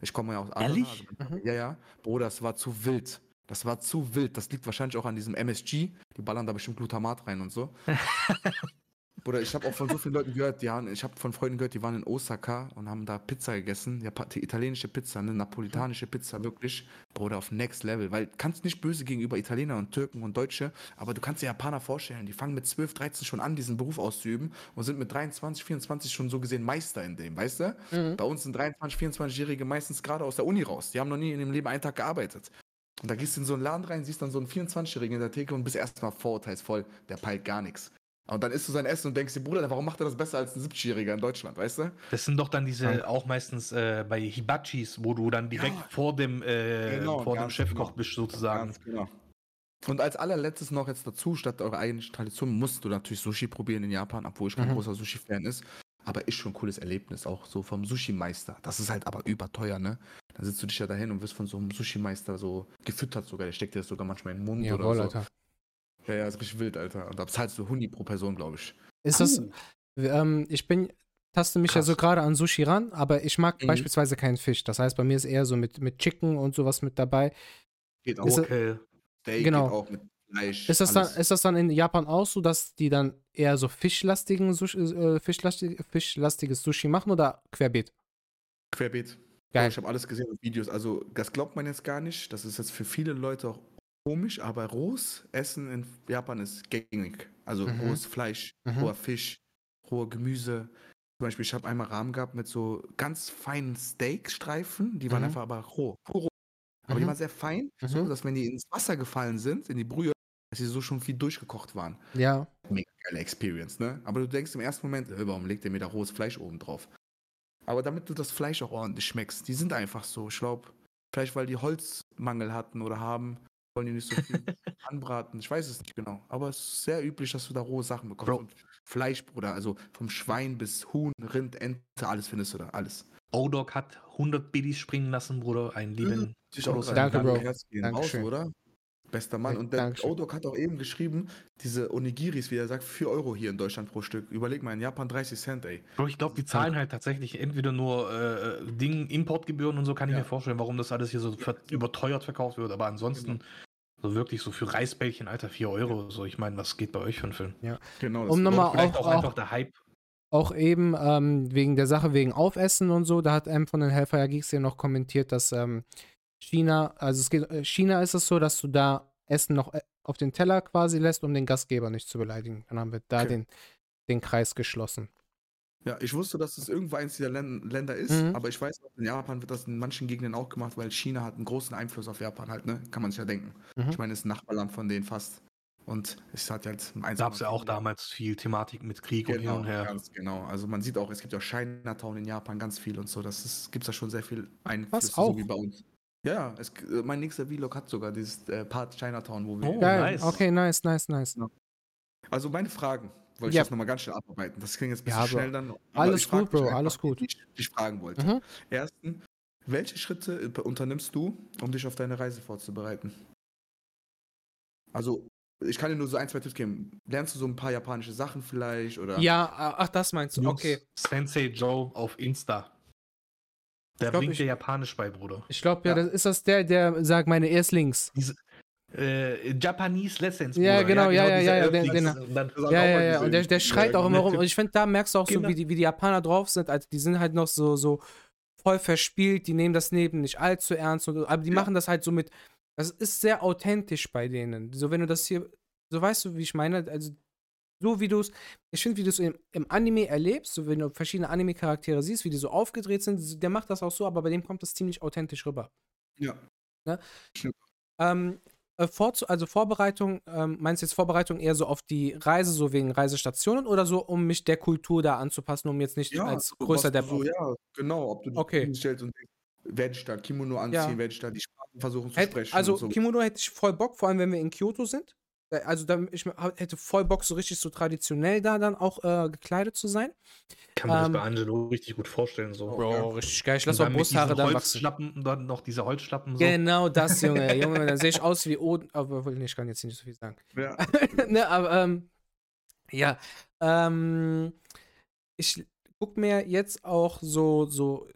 Ich komme ja aus Adana. Ehrlich? Also, ja, ja. Bruder, das war zu wild. Das war zu wild. Das liegt wahrscheinlich auch an diesem MSG. Die ballern da bestimmt Glutamat rein und so. Bruder, ich habe auch von so vielen Leuten gehört, die haben, ich habe von Freunden gehört, die waren in Osaka und haben da Pizza gegessen. Ja, die italienische Pizza, eine napolitanische Pizza, wirklich. Bruder, auf Next Level. Weil kannst nicht böse gegenüber Italiener und Türken und Deutsche, aber du kannst dir Japaner vorstellen, die fangen mit 12, 13 schon an, diesen Beruf auszuüben und sind mit 23, 24 schon so gesehen Meister in dem, weißt du? Mhm. Bei uns sind 23, 24-Jährige meistens gerade aus der Uni raus. Die haben noch nie in ihrem Leben einen Tag gearbeitet. Und da gehst du in so einen Laden rein, siehst dann so einen 24-Jährigen in der Theke und bist erstmal vorurteilsvoll. Der peilt gar nichts. Und dann isst du sein Essen und denkst dir, Bruder, warum macht er das besser als ein 70-Jähriger in Deutschland, weißt du? Das sind doch dann diese, ja. auch meistens äh, bei Hibachis, wo du dann direkt ja. vor dem, äh, genau, vor dem Chefkoch genau. bist, sozusagen. Genau. Und als allerletztes noch jetzt dazu, statt eurer eigenen Tradition, musst du natürlich Sushi probieren in Japan, obwohl ich kein mhm. großer Sushi-Fan ist. Aber ist schon ein cooles Erlebnis, auch so vom Sushi-Meister. Das ist halt aber überteuer, ne? Da sitzt du dich ja dahin und wirst von so einem Sushi-Meister so gefüttert sogar. Der steckt dir das sogar manchmal in den Mund Jawohl, oder so. Alter. Ja, ja, ist richtig wild, Alter. Und da zahlst du Huni pro Person, glaube ich. Ist das, ähm, ich bin, taste mich Krass. ja so gerade an Sushi ran, aber ich mag mhm. beispielsweise keinen Fisch. Das heißt, bei mir ist eher so mit, mit Chicken und sowas mit dabei. Geht auch. Ist okay. Steak genau. geht auch mit Fleisch. Ist das, dann, ist das dann in Japan auch so, dass die dann eher so fischlastigen Sushi, äh, fischlastig, fischlastiges Sushi machen oder querbeet? Querbeet. Geil. Ich habe alles gesehen auf Videos. Also, das glaubt man jetzt gar nicht. Das ist jetzt für viele Leute auch komisch, aber rohes Essen in Japan ist gängig. Also mhm. rohes Fleisch, mhm. roher Fisch, rohe Gemüse. Zum Beispiel, ich habe einmal Rahmen gehabt mit so ganz feinen Steakstreifen, die waren mhm. einfach aber roh, roh. Aber die mhm. waren sehr fein, so mhm. dass wenn die ins Wasser gefallen sind, in die Brühe, dass sie so schon viel durchgekocht waren. Ja. Mega geile Experience, ne? Aber du denkst im ersten Moment, warum legt der mir da rohes Fleisch oben drauf? Aber damit du das Fleisch auch ordentlich schmeckst, die sind einfach so. Ich glaube, vielleicht weil die Holzmangel hatten oder haben, wollen die nicht so viel anbraten. Ich weiß es nicht genau. Aber es ist sehr üblich, dass du da rohe Sachen bekommst. Bro. Und Fleisch, Bruder. Also vom Schwein bis Huhn, Rind, Ente, alles findest du da. Alles. O-Dog hat 100 Biddies springen lassen, Bruder. Einen lieben. Mhm. Danke, Bro. Dankeschön. Aus, oder? Bester Mann. Und der Odok hat auch eben geschrieben, diese Onigiris, wie er sagt, 4 Euro hier in Deutschland pro Stück. Überleg mal, in Japan 30 Cent, ey. Bro, ich glaube, die zahlen halt tatsächlich entweder nur äh, Ding, Importgebühren und so, kann ich mir vorstellen, warum das alles hier so ver überteuert verkauft wird. Aber ansonsten, genau. so wirklich so für Reisbällchen, Alter, 4 Euro. So, ich meine, was geht bei euch für einen Film? Ja, genau. Um nochmal auch, auch, einfach der Hype auch eben ähm, wegen der Sache wegen Aufessen und so, da hat einem von den Hellfire Geeks ja noch kommentiert, dass ähm, China, also es geht, äh, China ist es so, dass du da Essen noch äh, auf den Teller quasi lässt, um den Gastgeber nicht zu beleidigen. Dann haben wir da okay. den, den Kreis geschlossen. Ja, ich wusste, dass es irgendwo eins dieser Länder ist, mhm. aber ich weiß, in Japan wird das in manchen Gegenden auch gemacht, weil China hat einen großen Einfluss auf Japan halt, ne? Kann man sich ja denken. Mhm. Ich meine, es ist ein Nachbarland von denen fast. Und es hat halt eins. Gab es ja auch damals viel Thematik mit Krieg genau, und hin und her. Ganz genau. Also man sieht auch, es gibt ja auch Chinatown in Japan ganz viel und so. Das gibt es da schon sehr viel Einfluss, so wie bei uns. Ja, es, äh, mein nächster Vlog hat sogar dieses äh, Part Chinatown, wo wir. Oh, Geil. nice. Okay, nice, nice, nice. Ja. Also meine Fragen, wollte ich ja. jetzt nochmal ganz schnell abarbeiten. Das klingt jetzt ein bisschen ja, schnell dann. Alles gut, Bro, alles gut. Die ich dich fragen wollte. Mhm. Erstens, welche Schritte unternimmst du, um dich auf deine Reise vorzubereiten? Also, ich kann dir nur so ein, zwei Tipps geben. Lernst du so ein paar japanische Sachen vielleicht? Oder? Ja, ach, das meinst du. Okay. Sensei Joe auf Insta. Der glaub, bringt dir Japanisch bei, Bruder. Ich glaube, ja, ja, das ist das der, der sagt meine Erstlinks. Diese, äh, Japanese Lessons. Bruder. Ja, genau, ja, ja, ja, ja, ja, genau. ja, ja, ja. Und der, der schreit auch immer rum. Und ich finde, da merkst du auch genau. so, wie die, wie die Japaner drauf sind. Also, die sind halt noch so, so voll verspielt. Die nehmen das Leben nicht allzu ernst. Und, aber die ja. machen das halt so mit. Das ist sehr authentisch bei denen. So, wenn du das hier. So weißt du, wie ich meine? Also, so wie du es, ich finde, wie du es im, im, Anime erlebst, so wenn du verschiedene Anime-Charaktere siehst, wie die so aufgedreht sind, der macht das auch so, aber bei dem kommt das ziemlich authentisch rüber. Ja. Ne? Ähm, äh, vor, also Vorbereitung, ähm, meinst du jetzt Vorbereitung eher so auf die Reise, so wegen Reisestationen oder so, um mich der Kultur da anzupassen, um jetzt nicht ja, als größer der so, Ja, genau, ob du dich okay. stellst und denkst, werde ich da Kimono anziehen, ja. werde ich da die Sprachen versuchen zu Hätt, sprechen. Also so. Kimono hätte ich voll Bock, vor allem wenn wir in Kyoto sind. Äh, also da, ich hätte voll Bock, so richtig so traditionell da dann auch äh, gekleidet zu sein. Kann man ähm, das bei Angelo richtig gut vorstellen. So. Bro, ja. richtig geil. Ich lasse auch Brusthaare dann wachsen. Und dann noch diese Holzschlappen. So. Genau das, Junge. Junge, dann sehe ich aus wie Oden. Aber nee, ich kann jetzt nicht so viel sagen. Ja. ne, aber ähm, ja. Ähm, ich gucke mir jetzt auch so, so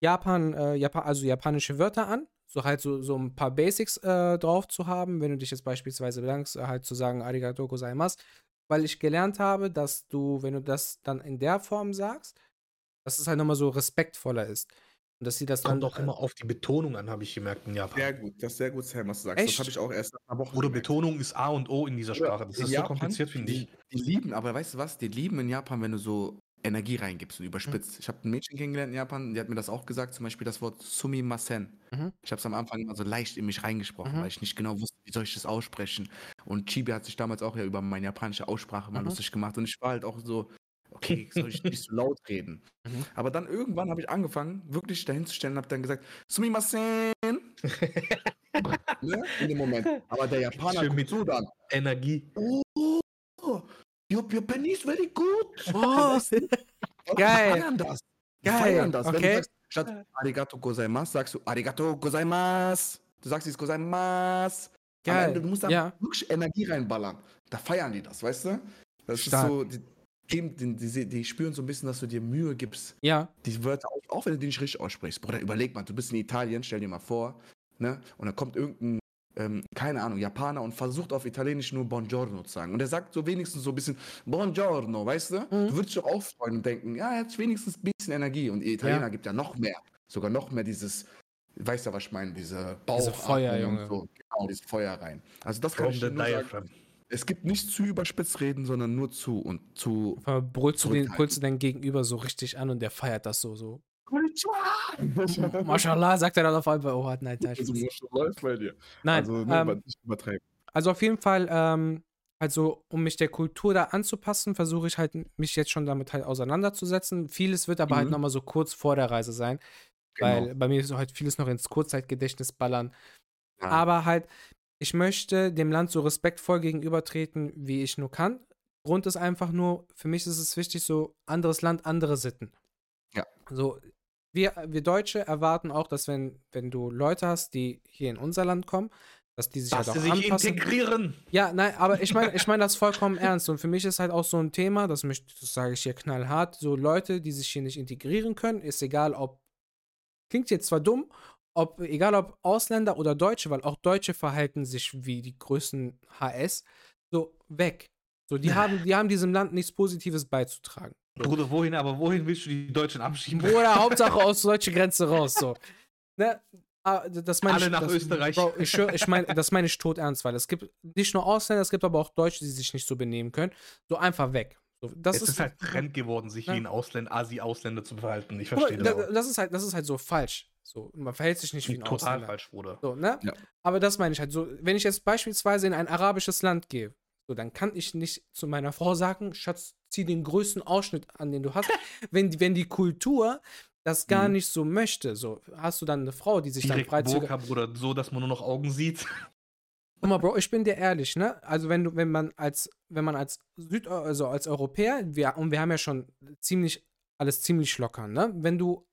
Japan, äh, Japan, also japanische Wörter an so halt so, so ein paar Basics äh, drauf zu haben, wenn du dich jetzt beispielsweise bedankst, äh, halt zu sagen, arigato gozaimasu, weil ich gelernt habe, dass du, wenn du das dann in der Form sagst, dass es halt nochmal so respektvoller ist. Und dass sie das Kommt dann. auch immer auf die Betonung an, habe ich gemerkt in Japan. Sehr gut, das ist sehr gut, Sam, was du sagst. Echt? Das habe ich auch erst nach einer Woche Oder gemerkt. Betonung ist A und O in dieser Sprache. Das In ist so Japan, kompliziert, finde ich. Die, die lieben, aber weißt du was? Die lieben in Japan, wenn du so Energie reingibst und überspitzt. Ich habe ein Mädchen kennengelernt in Japan, die hat mir das auch gesagt, zum Beispiel das Wort Sumimasen. Mhm. Ich habe es am Anfang immer so leicht in mich reingesprochen, Mhm. weil ich nicht genau wusste, wie soll ich das aussprechen. Und Chibi hat sich damals auch ja über meine japanische Aussprache mal Mhm. lustig gemacht und ich war halt auch so, okay, soll ich nicht so laut reden. Mhm. Aber dann irgendwann habe ich angefangen, wirklich dahin zu stellen und habe dann gesagt, Sumimasen. ne? In dem Moment. Aber der Japaner Schön mit- so dann. Energie. Oh, your, your penny is very good. Oh, du? Die Geil. feiern das. Die Geil, feiern das. Wenn okay. du sagst, statt Arigato gozaimasu, sagst du Arigato gozaimasu. Du sagst jetzt gozaimasu. Geil, Ende, du musst da ja. wirklich Energie reinballern. Da feiern die das, weißt du? Das Stark. ist so, die, die, die, die, die spüren so ein bisschen, dass du dir Mühe gibst, ja, die Wörter, auch, auch wenn du die nicht richtig aussprichst. Bruder, überleg mal, du bist in Italien, stell dir mal vor, ne? Und dann kommt irgendein, ähm, keine Ahnung, Japaner und versucht auf Italienisch nur Buongiorno zu sagen. Und er sagt so wenigstens so ein bisschen Buongiorno, weißt du? Mhm. Du würdest dich auch freuen und denken, ja, er hat wenigstens ein bisschen Energie. Und die Italiener Ja. gibt ja noch mehr. Sogar noch mehr dieses, weißt du, was ich meine, diese Bauch. Diese Feuer, Junge. So. Genau, dieses Feuer rein. Also das kann ich nur sagen. Es gibt nicht zu überspitzt reden, sondern nur zu und zu. brüllst du, den, brüllst du dein Gegenüber so richtig an und der feiert das so. so. Also, Mashallah, sagt er dann auf einmal, oh, nein, nein, Also, was läuft bei dir? nein. also, ähm, ne, aber nicht übertreiben. Also auf jeden Fall, ähm, also um mich der Kultur da anzupassen, versuche ich halt mich jetzt schon damit halt auseinanderzusetzen. Vieles wird aber halt Mhm. nochmal so kurz vor der Reise sein, weil Genau. bei mir ist halt vieles noch ins Kurzzeitgedächtnis ballern. Ja. Aber halt, ich möchte dem Land so respektvoll gegenübertreten, wie ich nur kann. Grund ist einfach nur, für mich ist es wichtig, so anderes Land, andere Sitten. Ja. So, wir, wir Deutsche erwarten auch, dass wenn, wenn du Leute hast, die hier in unser Land kommen, dass die sich Dass halt sie auch sich anpassen. integrieren. Ja, nein, aber ich meine ich mein das vollkommen ernst. Und für mich ist halt auch so ein Thema, das, möchte, das sage ich hier knallhart, so Leute, die sich hier nicht integrieren können, ist egal, ob, klingt jetzt zwar dumm, ob, egal ob Ausländer oder Deutsche, weil auch Deutsche verhalten sich wie die größten HS, so weg. So, die haben, die haben diesem Land nichts Positives beizutragen. Bruder, wohin, aber wohin willst du die Deutschen abschieben? Oder Hauptsache aus deutsche Grenze raus, so. Ne? Ah, Das meine Alle ich, nach das, Österreich. Bro, ich ich meine, das meine ich tot ernst, weil es gibt nicht nur Ausländer, es gibt aber auch Deutsche, die sich nicht so benehmen können. So einfach weg. So, das es ist, halt Trend geworden, sich Ja. wie ein Ausländer, Asi-Ausländer zu verhalten. Ich verstehe das. da- das ist halt, das ist halt so falsch. So, man verhält sich nicht wie ein Total Ausländer. falsch, Bruder. So, ne? Ja. Aber das meine ich halt so, wenn ich jetzt beispielsweise in ein arabisches Land gehe, so, dann kann ich nicht zu meiner Frau sagen, Schatz, zieh den größten Ausschnitt an, den du hast. wenn, die- wenn die Kultur das gar Mhm. nicht so möchte, so hast du dann eine Frau, die sich dann Direkt freizügig. Burka, Bruder, so, dass man nur noch Augen sieht. Guck mal, Bro, ich bin dir ehrlich, ne? Also wenn du, wenn man als, wenn man als Süd, also als Europäer, wir, und wir haben ja schon ziemlich, alles ziemlich locker, ne? Wenn du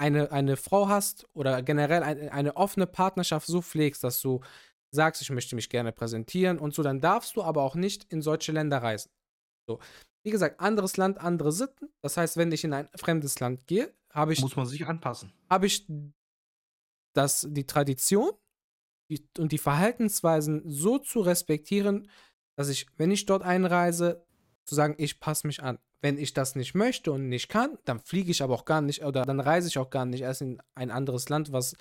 eine, eine Frau hast oder generell eine, eine offene Partnerschaft so pflegst, dass du sagst, ich möchte mich gerne präsentieren und so, dann darfst du aber auch nicht in solche Länder reisen. So. Wie gesagt, anderes Land, andere Sitten. Das heißt, wenn ich in ein fremdes Land gehe, habe ich Muss man sich anpassen. habe ich das, die Tradition die, und die Verhaltensweisen so zu respektieren, dass ich, wenn ich dort einreise, zu sagen, ich passe mich an. Wenn ich das nicht möchte und nicht kann, dann fliege ich aber auch gar nicht oder dann reise ich auch gar nicht erst in ein anderes Land, was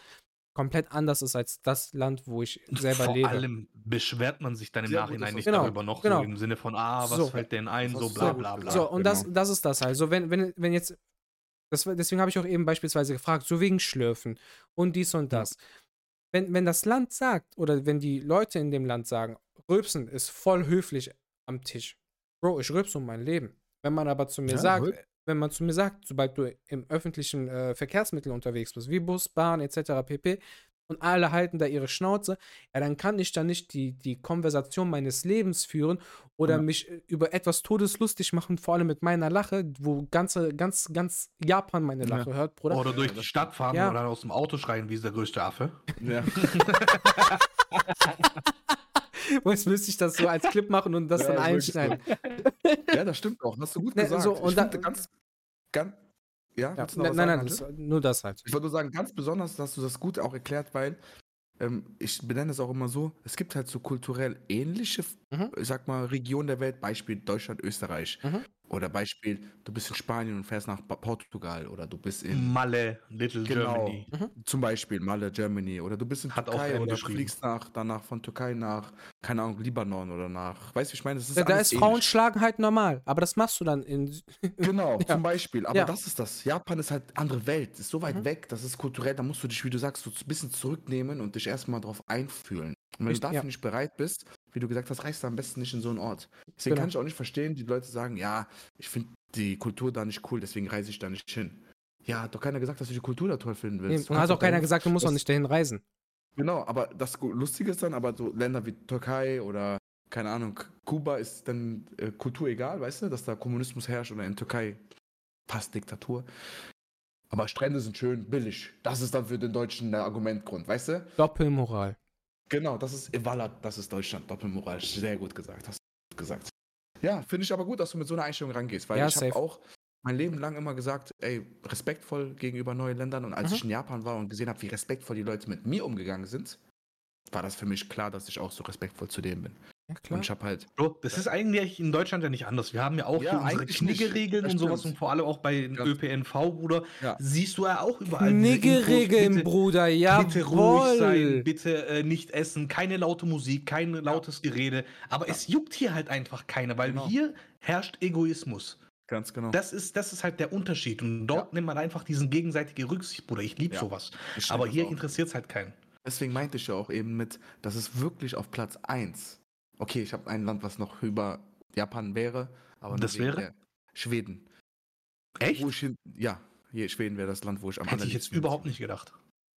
komplett anders ist als das Land, wo ich selber Vor lebe. allem beschwert man sich dann im Sehr Nachhinein nicht Genau, darüber noch, genau. so im Sinne von, ah, was So. fällt denn ein, Das so bla bla bla. So, und das, genau. das ist das halt. So, wenn, wenn, wenn jetzt, das, deswegen habe ich auch eben beispielsweise gefragt, so wegen Schlürfen und dies und das. Wenn, wenn das Land sagt, oder wenn die Leute in dem Land sagen, Rülpsen ist voll höflich am Tisch. Bro, ich rülpse um mein Leben. Wenn man aber zu mir Ja, sagt. Wenn man zu mir sagt, sobald du im öffentlichen äh, Verkehrsmittel unterwegs bist, wie Bus, Bahn etc. pp. und alle halten da ihre Schnauze, ja, dann kann ich da nicht die, die Konversation meines Lebens führen oder Ja. mich äh, über etwas todeslustig machen, vor allem mit meiner Lache, wo ganze, ganz, ganz Japan meine Ja. Lache hört, Bruder. Oder durch Ja, die Stadt fahren Ja. oder dann aus dem Auto schreien, wie ist der größte Affe. Ja. Jetzt müsste ich das so als Clip machen und das Ja, dann einschneiden. ja, das stimmt auch. Hast du gut Ne, gesagt. so, und dann- ganz, ganz, Ja, Ja, noch nein, nein, das, nur das halt. Ich wollte nur sagen, ganz besonders hast du das gut auch erklärt, weil ähm, ich benenne es auch immer so, es gibt halt so kulturell ähnliche, Mhm. ich sag mal, Regionen der Welt, Beispiel Deutschland, Österreich. Mhm. Oder Beispiel, du bist in Spanien und fährst nach Portugal oder du bist in, Malle, Little Genau. Germany. zum Beispiel Malle, Germany oder du bist in Hat Türkei oder fliegst nach, danach von Türkei nach, keine Ahnung, Libanon oder nach, weißt du, ich meine, das ist Da, da ist Frauen ähnlich. schlagen halt normal, aber das machst du dann in. Genau, Ja. zum Beispiel. Aber Ja. das ist das. Japan ist halt andere Welt, ist so weit Mhm. weg, das ist kulturell, da musst du dich, wie du sagst, so ein bisschen zurücknehmen und dich erstmal drauf einfühlen. Und wenn Richtig, du dafür ja. nicht bereit bist, wie du gesagt hast, reist du am besten nicht in so einen Ort. Deswegen Genau. kann ich auch nicht verstehen, die Leute sagen, ja, ich finde die Kultur da nicht cool, deswegen reise ich da nicht hin. Ja, hat doch keiner gesagt, dass du die Kultur da toll finden Nee, willst. und Du hat auch keiner gesagt, du musst auch nicht dahin reisen. Genau, aber das Lustige ist dann, aber so Länder wie Türkei oder, keine Ahnung, Kuba ist dann äh, Kultur egal, weißt du, dass da Kommunismus herrscht oder in Türkei fast Diktatur. Aber Strände sind schön, billig. Das ist dann für den Deutschen der Argumentgrund, weißt du? Doppelmoral. Genau, das ist Evala, das ist Deutschland, Doppelmoral. Sehr gut gesagt, hast du gut gesagt. Ja, finde ich aber gut, dass du mit so einer Einstellung rangehst, weil Ja, ich habe auch mein Leben lang immer gesagt, ey, respektvoll gegenüber neuen Ländern und als Mhm. ich in Japan war und gesehen habe, wie respektvoll die Leute mit mir umgegangen sind, war das für mich klar, dass ich auch so respektvoll zu denen bin. Ja, Und klar. ich habe halt, Bro, das ist eigentlich in Deutschland ja nicht anders. Wir haben ja auch Ja, hier unsere. Kniggeregeln und sowas und vor allem auch bei den Ganz- ÖPNV, Bruder. Ja. Siehst du ja auch überall. diese Niggeregeln, Infos, bitte- Bruder, ja. Bitte ruhig sein, bitte äh, nicht essen, keine laute Musik, kein lautes Gerede. Aber es juckt hier halt einfach keiner, weil Genau. hier herrscht Egoismus. ganz genau. Das ist, das ist halt der Unterschied. Und dort nimmt man einfach diesen gegenseitige Rücksicht, Bruder. Ich liebe Ja. sowas. Ich Aber hier interessiert es halt keinen. Deswegen meinte ich ja auch eben mit, dass es wirklich auf Platz 1. Okay, ich habe ein Land, was noch über Japan wäre, aber Das wäre? Schweden. Echt? Hin, ja, hier Schweden wäre das Land, wo ich am Hätte ich jetzt überhaupt nicht gedacht.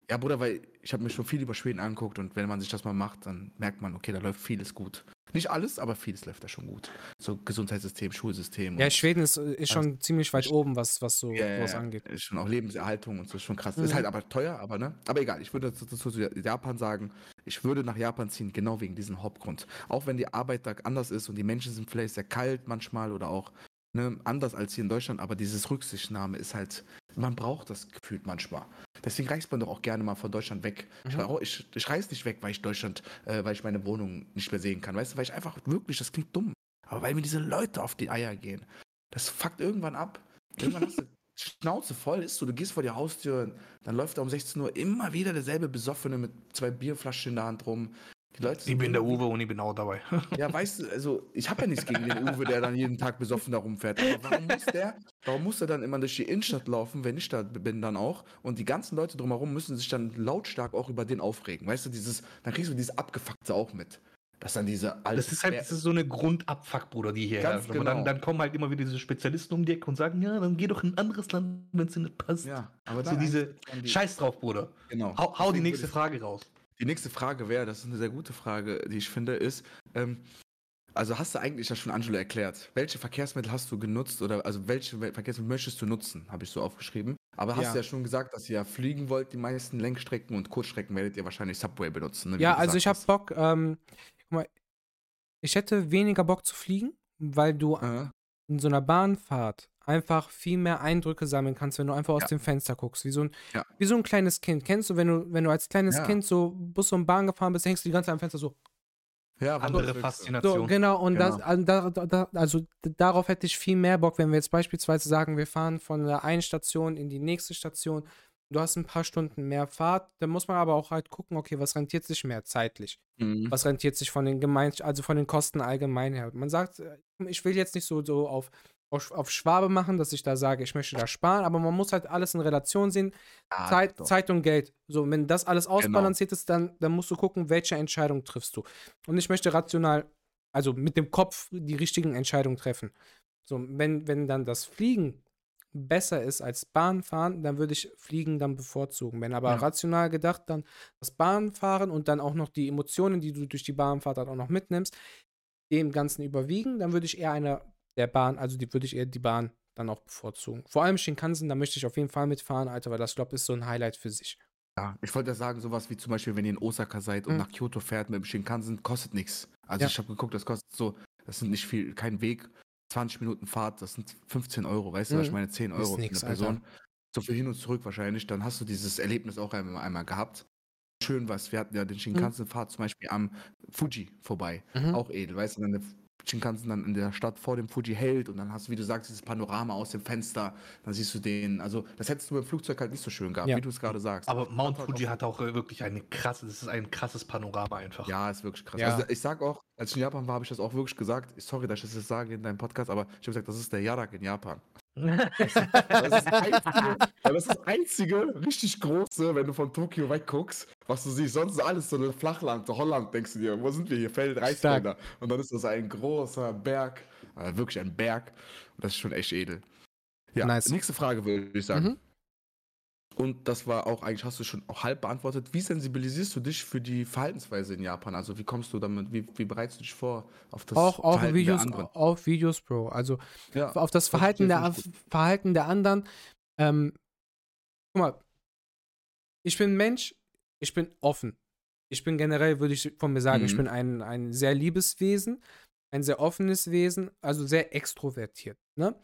Ja, Bruder, weil ich habe mir schon viel über Schweden angeguckt und wenn man sich das mal macht, dann merkt man, okay, da läuft vieles gut. Nicht alles, aber vieles läuft da schon gut. So Gesundheitssystem, Schulsystem. Ja, Schweden ist, ist schon ziemlich weit oben, was, was so ja, was angeht. Ist schon auch Lebenserhaltung und so ist schon krass. Mhm. Ist halt aber teuer, aber ne? Aber egal, ich würde dazu zu Japan sagen, ich würde nach Japan ziehen, genau wegen diesem Hauptgrund. Auch wenn die Arbeit da anders ist und die Menschen sind vielleicht sehr kalt manchmal oder auch ne, anders als hier in Deutschland, aber dieses Rücksichtnahme ist halt, man braucht das gefühlt manchmal. Deswegen reist man doch auch gerne mal von Deutschland weg. Ich, Mhm. ich, ich reise nicht weg, weil ich Deutschland, äh, weil ich meine Wohnung nicht mehr sehen kann. Weißt du, weil ich einfach wirklich, das klingt dumm, aber weil mir diese Leute auf die Eier gehen. Das fuckt irgendwann ab. Irgendwann hast du Schnauze voll, ist so, du gehst vor die Haustür, dann läuft da um 16 Uhr immer wieder derselbe Besoffene mit zwei Bierflaschen in der Hand rum. Die Leute Ich bin der Uwe und ich bin auch dabei. Ja, weißt du, also ich habe ja nichts gegen den Uwe, der dann jeden Tag besoffen da rumfährt. Aber warum muss der, warum muss er dann immer durch die Innenstadt laufen, wenn ich da bin dann auch? Und die ganzen Leute drumherum müssen sich dann lautstark auch über den aufregen. Weißt du, dieses, dann kriegst du dieses Abgefuckte auch mit. Dass dann diese alte Das ist halt das ist so eine Grundabfuck, Bruder, die hier Ganz herrscht. Aber dann, genau. dann kommen halt immer wieder diese Spezialisten um die Ecke und sagen, ja, dann geh doch in ein anderes Land, wenn es dir nicht passt. Ja, aber So diese die- Scheiß drauf, Bruder. Genau. Hau, hau die nächste Frage raus. Die nächste Frage wäre, das ist eine sehr gute Frage, die ich finde, ist, ähm, also hast du eigentlich ja schon Angelo erklärt, welche Verkehrsmittel hast du genutzt oder also welche Verkehrsmittel möchtest du nutzen, habe ich so aufgeschrieben. Aber hast Ja. du ja schon gesagt, dass ihr ja fliegen wollt, die meisten Längstrecken und Kurzstrecken werdet ihr wahrscheinlich Subway benutzen. ne, Ja, also ich habe Bock, ähm, guck mal, ich hätte weniger Bock zu fliegen, weil du. Äh, in so einer Bahnfahrt einfach viel mehr Eindrücke sammeln kannst, wenn du einfach aus Ja. dem Fenster guckst, wie so ein, Ja. wie so ein kleines Kind. Kennst du, wenn du, wenn du als kleines Ja. Kind so Bus und Bahn gefahren bist, hängst du die ganze Zeit am Fenster so. ja, Andere Wanderfüchse. So, Faszination. genau, und Genau. das, also, da, da, also darauf hätte ich viel mehr Bock, wenn wir jetzt beispielsweise sagen, wir fahren von der einen Station in die nächste Station. Du hast ein paar Stunden mehr Fahrt, dann muss man aber auch halt gucken, okay, was rentiert sich mehr zeitlich? Mhm. Was rentiert sich von den Gemein also von den Kosten allgemein her? Man sagt, äh, ich will jetzt nicht so, so auf, auf, auf Schwabe machen, dass ich da sage, ich möchte da sparen, aber man muss halt alles in Relation sehen. Ah, Zeit, doch. Genau. Zeit und Geld. So, wenn das alles ausbalanciert ist, dann, dann musst du gucken, welche Entscheidung triffst du. Und ich möchte rational, also mit dem Kopf die richtigen Entscheidungen treffen. So, wenn, wenn dann das Fliegen besser ist als Bahnfahren, dann würde ich Fliegen dann bevorzugen. Wenn aber Ja. rational gedacht, dann das Bahnfahren und dann auch noch die Emotionen, die du durch die Bahnfahrt dann auch noch mitnimmst, dem Ganzen überwiegen, dann würde ich eher einer der Bahn, also die würde ich eher die Bahn dann auch bevorzugen. Vor allem Shinkansen, da möchte ich auf jeden Fall mitfahren, Alter, weil das, glaube ist so ein Highlight für sich. Ja, ich wollte ja sagen, sowas wie zum Beispiel, wenn ihr in Osaka seid und Mhm. nach Kyoto fährt mit dem Shinkansen, kostet nichts. Also Ja. ich habe geguckt, das kostet so, das sind nicht viel, kein Weg, 20 Minuten Fahrt, das sind 15 Euro, weißt du, was ich Mhm. meine, 10 Ist Euro für eine Person. so viel hin und zurück wahrscheinlich, dann hast du dieses Erlebnis auch einmal, einmal gehabt. Schön was. Wir hatten ja den Shinkansen-Fahrt zum Beispiel am Fuji vorbei. Mhm. Auch edel, weißt du, dann Shinkansen dann in der Stadt vor dem Fuji hält und dann hast du, wie du sagst, dieses Panorama aus dem Fenster, dann siehst du den, also das hättest du beim Flugzeug halt nicht so schön gehabt, Ja. wie du es gerade sagst. Aber Mount Hat halt Fuji auch- hat auch äh, wirklich eine krasse, das ist ein krasses Panorama einfach. Ja, ist wirklich krass. Ja. Also ich sag auch, als ich in Japan war, habe ich das auch wirklich gesagt. Sorry, dass ich das sage in deinem Podcast, aber ich habe gesagt, das ist der Yarak in Japan. Das ist das einzige, das ist das einzige richtig große, wenn du von Tokio wegguckst, was du siehst. Sonst ist alles so ein Flachland, so Holland, denkst du dir. Wo sind wir hier? Feld, Reisfelder. Und dann ist das ein großer Berg, äh, wirklich ein Berg. Und das ist schon echt edel. Ja, Nice. nächste Frage würde ich sagen. Mhm. Und das war auch, eigentlich hast du schon auch halb beantwortet. Wie sensibilisierst du dich für die Verhaltensweise in Japan? Also wie kommst du damit, wie, wie bereitest du dich vor auf das Auch, auch Verhalten Videos, der anderen? auch Videos, Bro. Also Ja. auf das Verhalten der, ich Verhalten der anderen. Ähm, guck mal, ich bin Mensch, ich bin offen. Ich bin generell, würde ich von mir sagen, ich Mhm. bin ein, ein sehr liebes Wesen, ein sehr offenes Wesen, also sehr extrovertiert. Ne?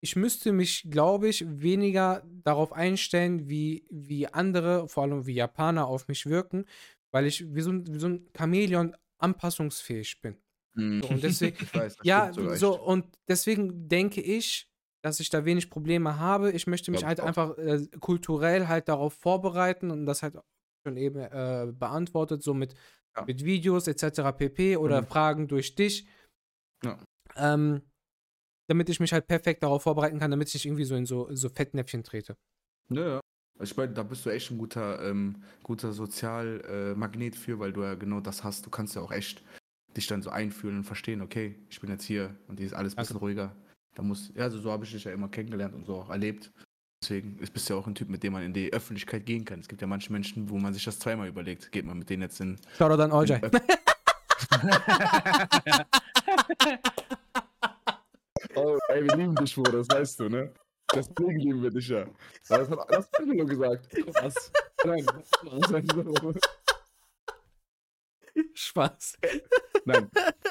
Ich müsste mich, glaube ich, weniger darauf einstellen, wie, wie andere, vor allem wie Japaner, auf mich wirken, weil ich wie so ein, wie so ein Chamäleon anpassungsfähig bin. Mhm. So, und deswegen, Ich weiß, ja, so, echt. und deswegen denke ich, dass ich da wenig Probleme habe. Ich möchte mich Glaub halt auch. einfach äh, kulturell halt darauf vorbereiten und das halt schon eben äh, beantwortet, so mit, Ja. mit Videos etc. pp. oder Mhm. Fragen durch dich. Ja. Ähm, damit ich mich halt perfekt darauf vorbereiten kann, damit ich nicht irgendwie so in so, so Fettnäpfchen trete. Ja, ja. Also Ich meine, da bist du echt ein guter, ähm, guter Sozialmagnet äh, für, weil du ja genau das hast. Du kannst ja auch echt dich dann so einfühlen und verstehen, okay, ich bin jetzt hier und die ist alles ein bisschen ruhiger. Da muss, ja, also so habe ich dich ja immer kennengelernt und so auch erlebt. Deswegen ist- bist du ja auch ein Typ, mit dem man in die Öffentlichkeit gehen kann. Es gibt ja manche Menschen, wo man sich das zweimal überlegt. Geht man mit denen jetzt in. Shoutout an Ojai. oh, ey, wir lieben dich, Bruder, das weißt du, ne? Deswegen lieben wir dich ja. Das hat, das hat nur gesagt. Was? Nein. Spaß. Nein.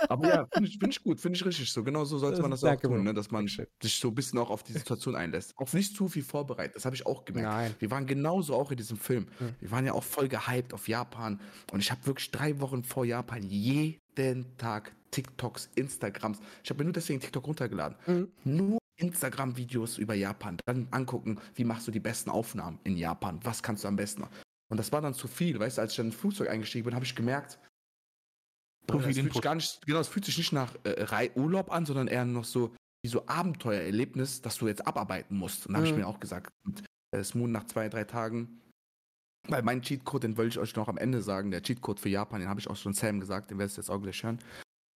Aber ja, finde ich, find ich gut, finde ich richtig so. Genau so sollte man das auch tun, ne? dass man sich so ein bisschen auch auf die Situation einlässt. Auch nicht zu viel vorbereitet, das habe ich auch gemerkt. Nein. Wir waren genauso auch in diesem Film. Mhm. Wir waren ja auch voll gehypt auf Japan. Und ich habe wirklich drei Wochen vor Japan jeden Tag TikToks, Instagrams. Ich habe mir nur deswegen TikTok runtergeladen. Mhm. Nur Instagram-Videos über Japan. Dann angucken, wie machst du die besten Aufnahmen in Japan? Was kannst du am besten? Und das war dann zu viel, weißt du, als ich dann ins Flugzeug eingestiegen bin, habe ich gemerkt, viel das fühlt sich gar nicht, genau, es fühlt sich nicht nach äh, Urlaub an, sondern eher noch so wie so Abenteuererlebnis, das du jetzt abarbeiten musst. Und da habe ich Mhm. mir auch gesagt, und, äh, Smoon nach zwei, drei Tagen, weil mein Cheatcode, den wollte ich euch noch am Ende sagen, der Cheatcode für Japan, den habe ich auch schon Sam gesagt, den werdet ihr jetzt auch gleich hören.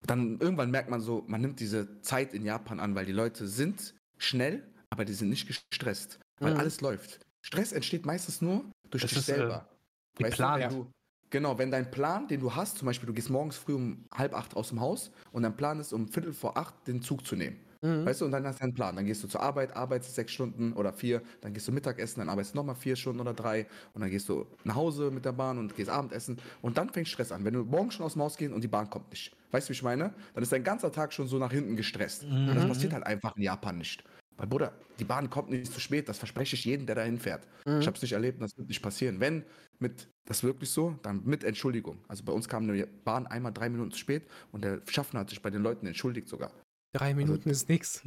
Dann irgendwann merkt man so, man nimmt diese Zeit in Japan an, weil die Leute sind schnell, aber die sind nicht gestresst, weil Mhm. alles läuft. Stress entsteht meistens nur durch Das dich ist, äh, selber. die Weißt du, Planung. wenn du, genau, wenn dein Plan, den du hast, zum Beispiel du gehst morgens früh um halb acht aus dem Haus und dein Plan ist, um Viertel vor acht den Zug zu nehmen. Mhm. Weißt du, und dann hast du einen Plan. Dann gehst du zur Arbeit, arbeitest sechs Stunden oder vier, dann gehst du Mittagessen, dann arbeitest du nochmal vier Stunden oder drei und dann gehst du nach Hause mit der Bahn und gehst Abendessen und dann fängt Stress an. Wenn du morgen schon aus dem Haus gehst und die Bahn kommt nicht. Weißt du, wie ich meine? Dann ist dein ganzer Tag schon so nach hinten gestresst. Und das Mhm. passiert halt einfach in Japan nicht. Weil, Bruder, die Bahn kommt nicht zu spät, das verspreche ich jedem, der dahin fährt. Mhm. Ich habe es nicht erlebt das wird nicht passieren. Wenn mit, das ist wirklich so, dann mit Entschuldigung. Also bei uns kam eine Bahn einmal drei Minuten zu spät und der Schaffner hat sich bei den Leuten entschuldigt sogar. Drei Minuten ist nix.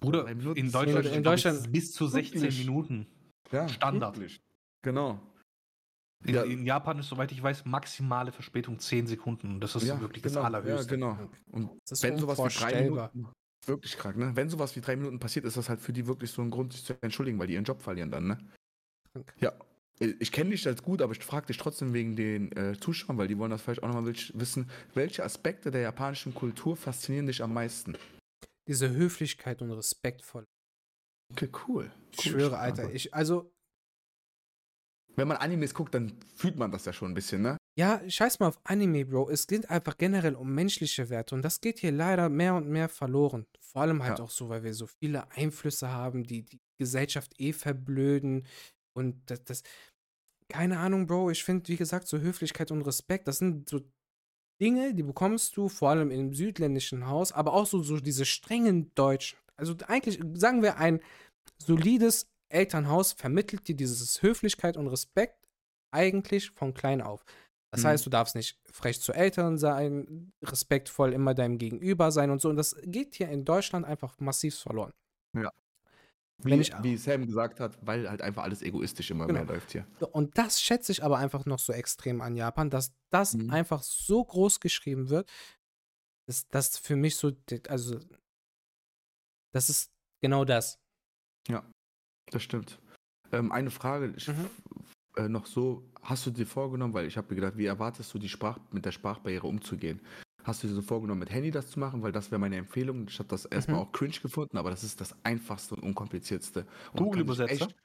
Bruder, in Deutschland, in Deutschland- bis zu 16 Wirklich? Minuten. Ja, Standard. Genau. In, Ja. in Japan ist, soweit ich weiß, maximale Verspätung 10 Sekunden. Das ist ja, wirklich genau, das Allerhöchste. Ja, genau. Und Das ist wenn sowas wie drei. Minuten, wirklich krank, ne? Wenn sowas wie drei Minuten passiert, ist das halt für die wirklich so ein Grund, sich zu entschuldigen, weil die ihren Job verlieren dann, ne? Krank. Ja. Ich kenne dich als gut, aber ich frage dich trotzdem wegen den äh, Zuschauern, weil die wollen das vielleicht auch nochmal wissen. Welche Aspekte der japanischen Kultur faszinieren dich am meisten? Diese Höflichkeit und respektvoll. Okay, cool. Ich cool. schwöre, Alter. Ich, also, Wenn man Animes guckt, dann fühlt man das ja schon ein bisschen, ne? ja, scheiß mal auf Anime, Bro. Es geht einfach generell um menschliche Werte und das geht hier leider mehr und mehr verloren. Vor allem halt Ja. auch so, weil wir so viele Einflüsse haben, die die Gesellschaft eh verblöden und das, das keine Ahnung, Bro. Ich finde, wie gesagt, so Höflichkeit und Respekt, das sind so Dinge, die bekommst du vor allem im südländischen Haus, aber auch so, so diese strengen Deutschen. Also eigentlich, sagen wir, ein solides Elternhaus vermittelt dir dieses Höflichkeit und Respekt eigentlich von klein auf. Das Mhm. heißt, du darfst nicht frech zu Eltern sein, respektvoll immer deinem Gegenüber sein und so. Und das geht hier in Deutschland einfach massiv verloren. Wie, ich- wie Sam gesagt hat, weil halt einfach alles egoistisch immer Genau. mehr läuft hier. Und das schätze ich aber einfach noch so extrem an Japan, dass das Mhm. einfach so groß geschrieben wird, dass das für mich so, also, das ist genau das. Das stimmt. Ähm, eine Frage ich, Mhm. äh, noch so, hast du dir vorgenommen, weil ich habe mir gedacht, wie erwartest du die Sprach mit der Sprachbarriere umzugehen? Hast du dir so vorgenommen, mit Handy das zu machen? Weil das wäre meine Empfehlung. Ich habe das erstmal Mhm. auch cringe gefunden, aber das ist das einfachste und unkompliziertste. Und Google kann sich Übersetzer? echt-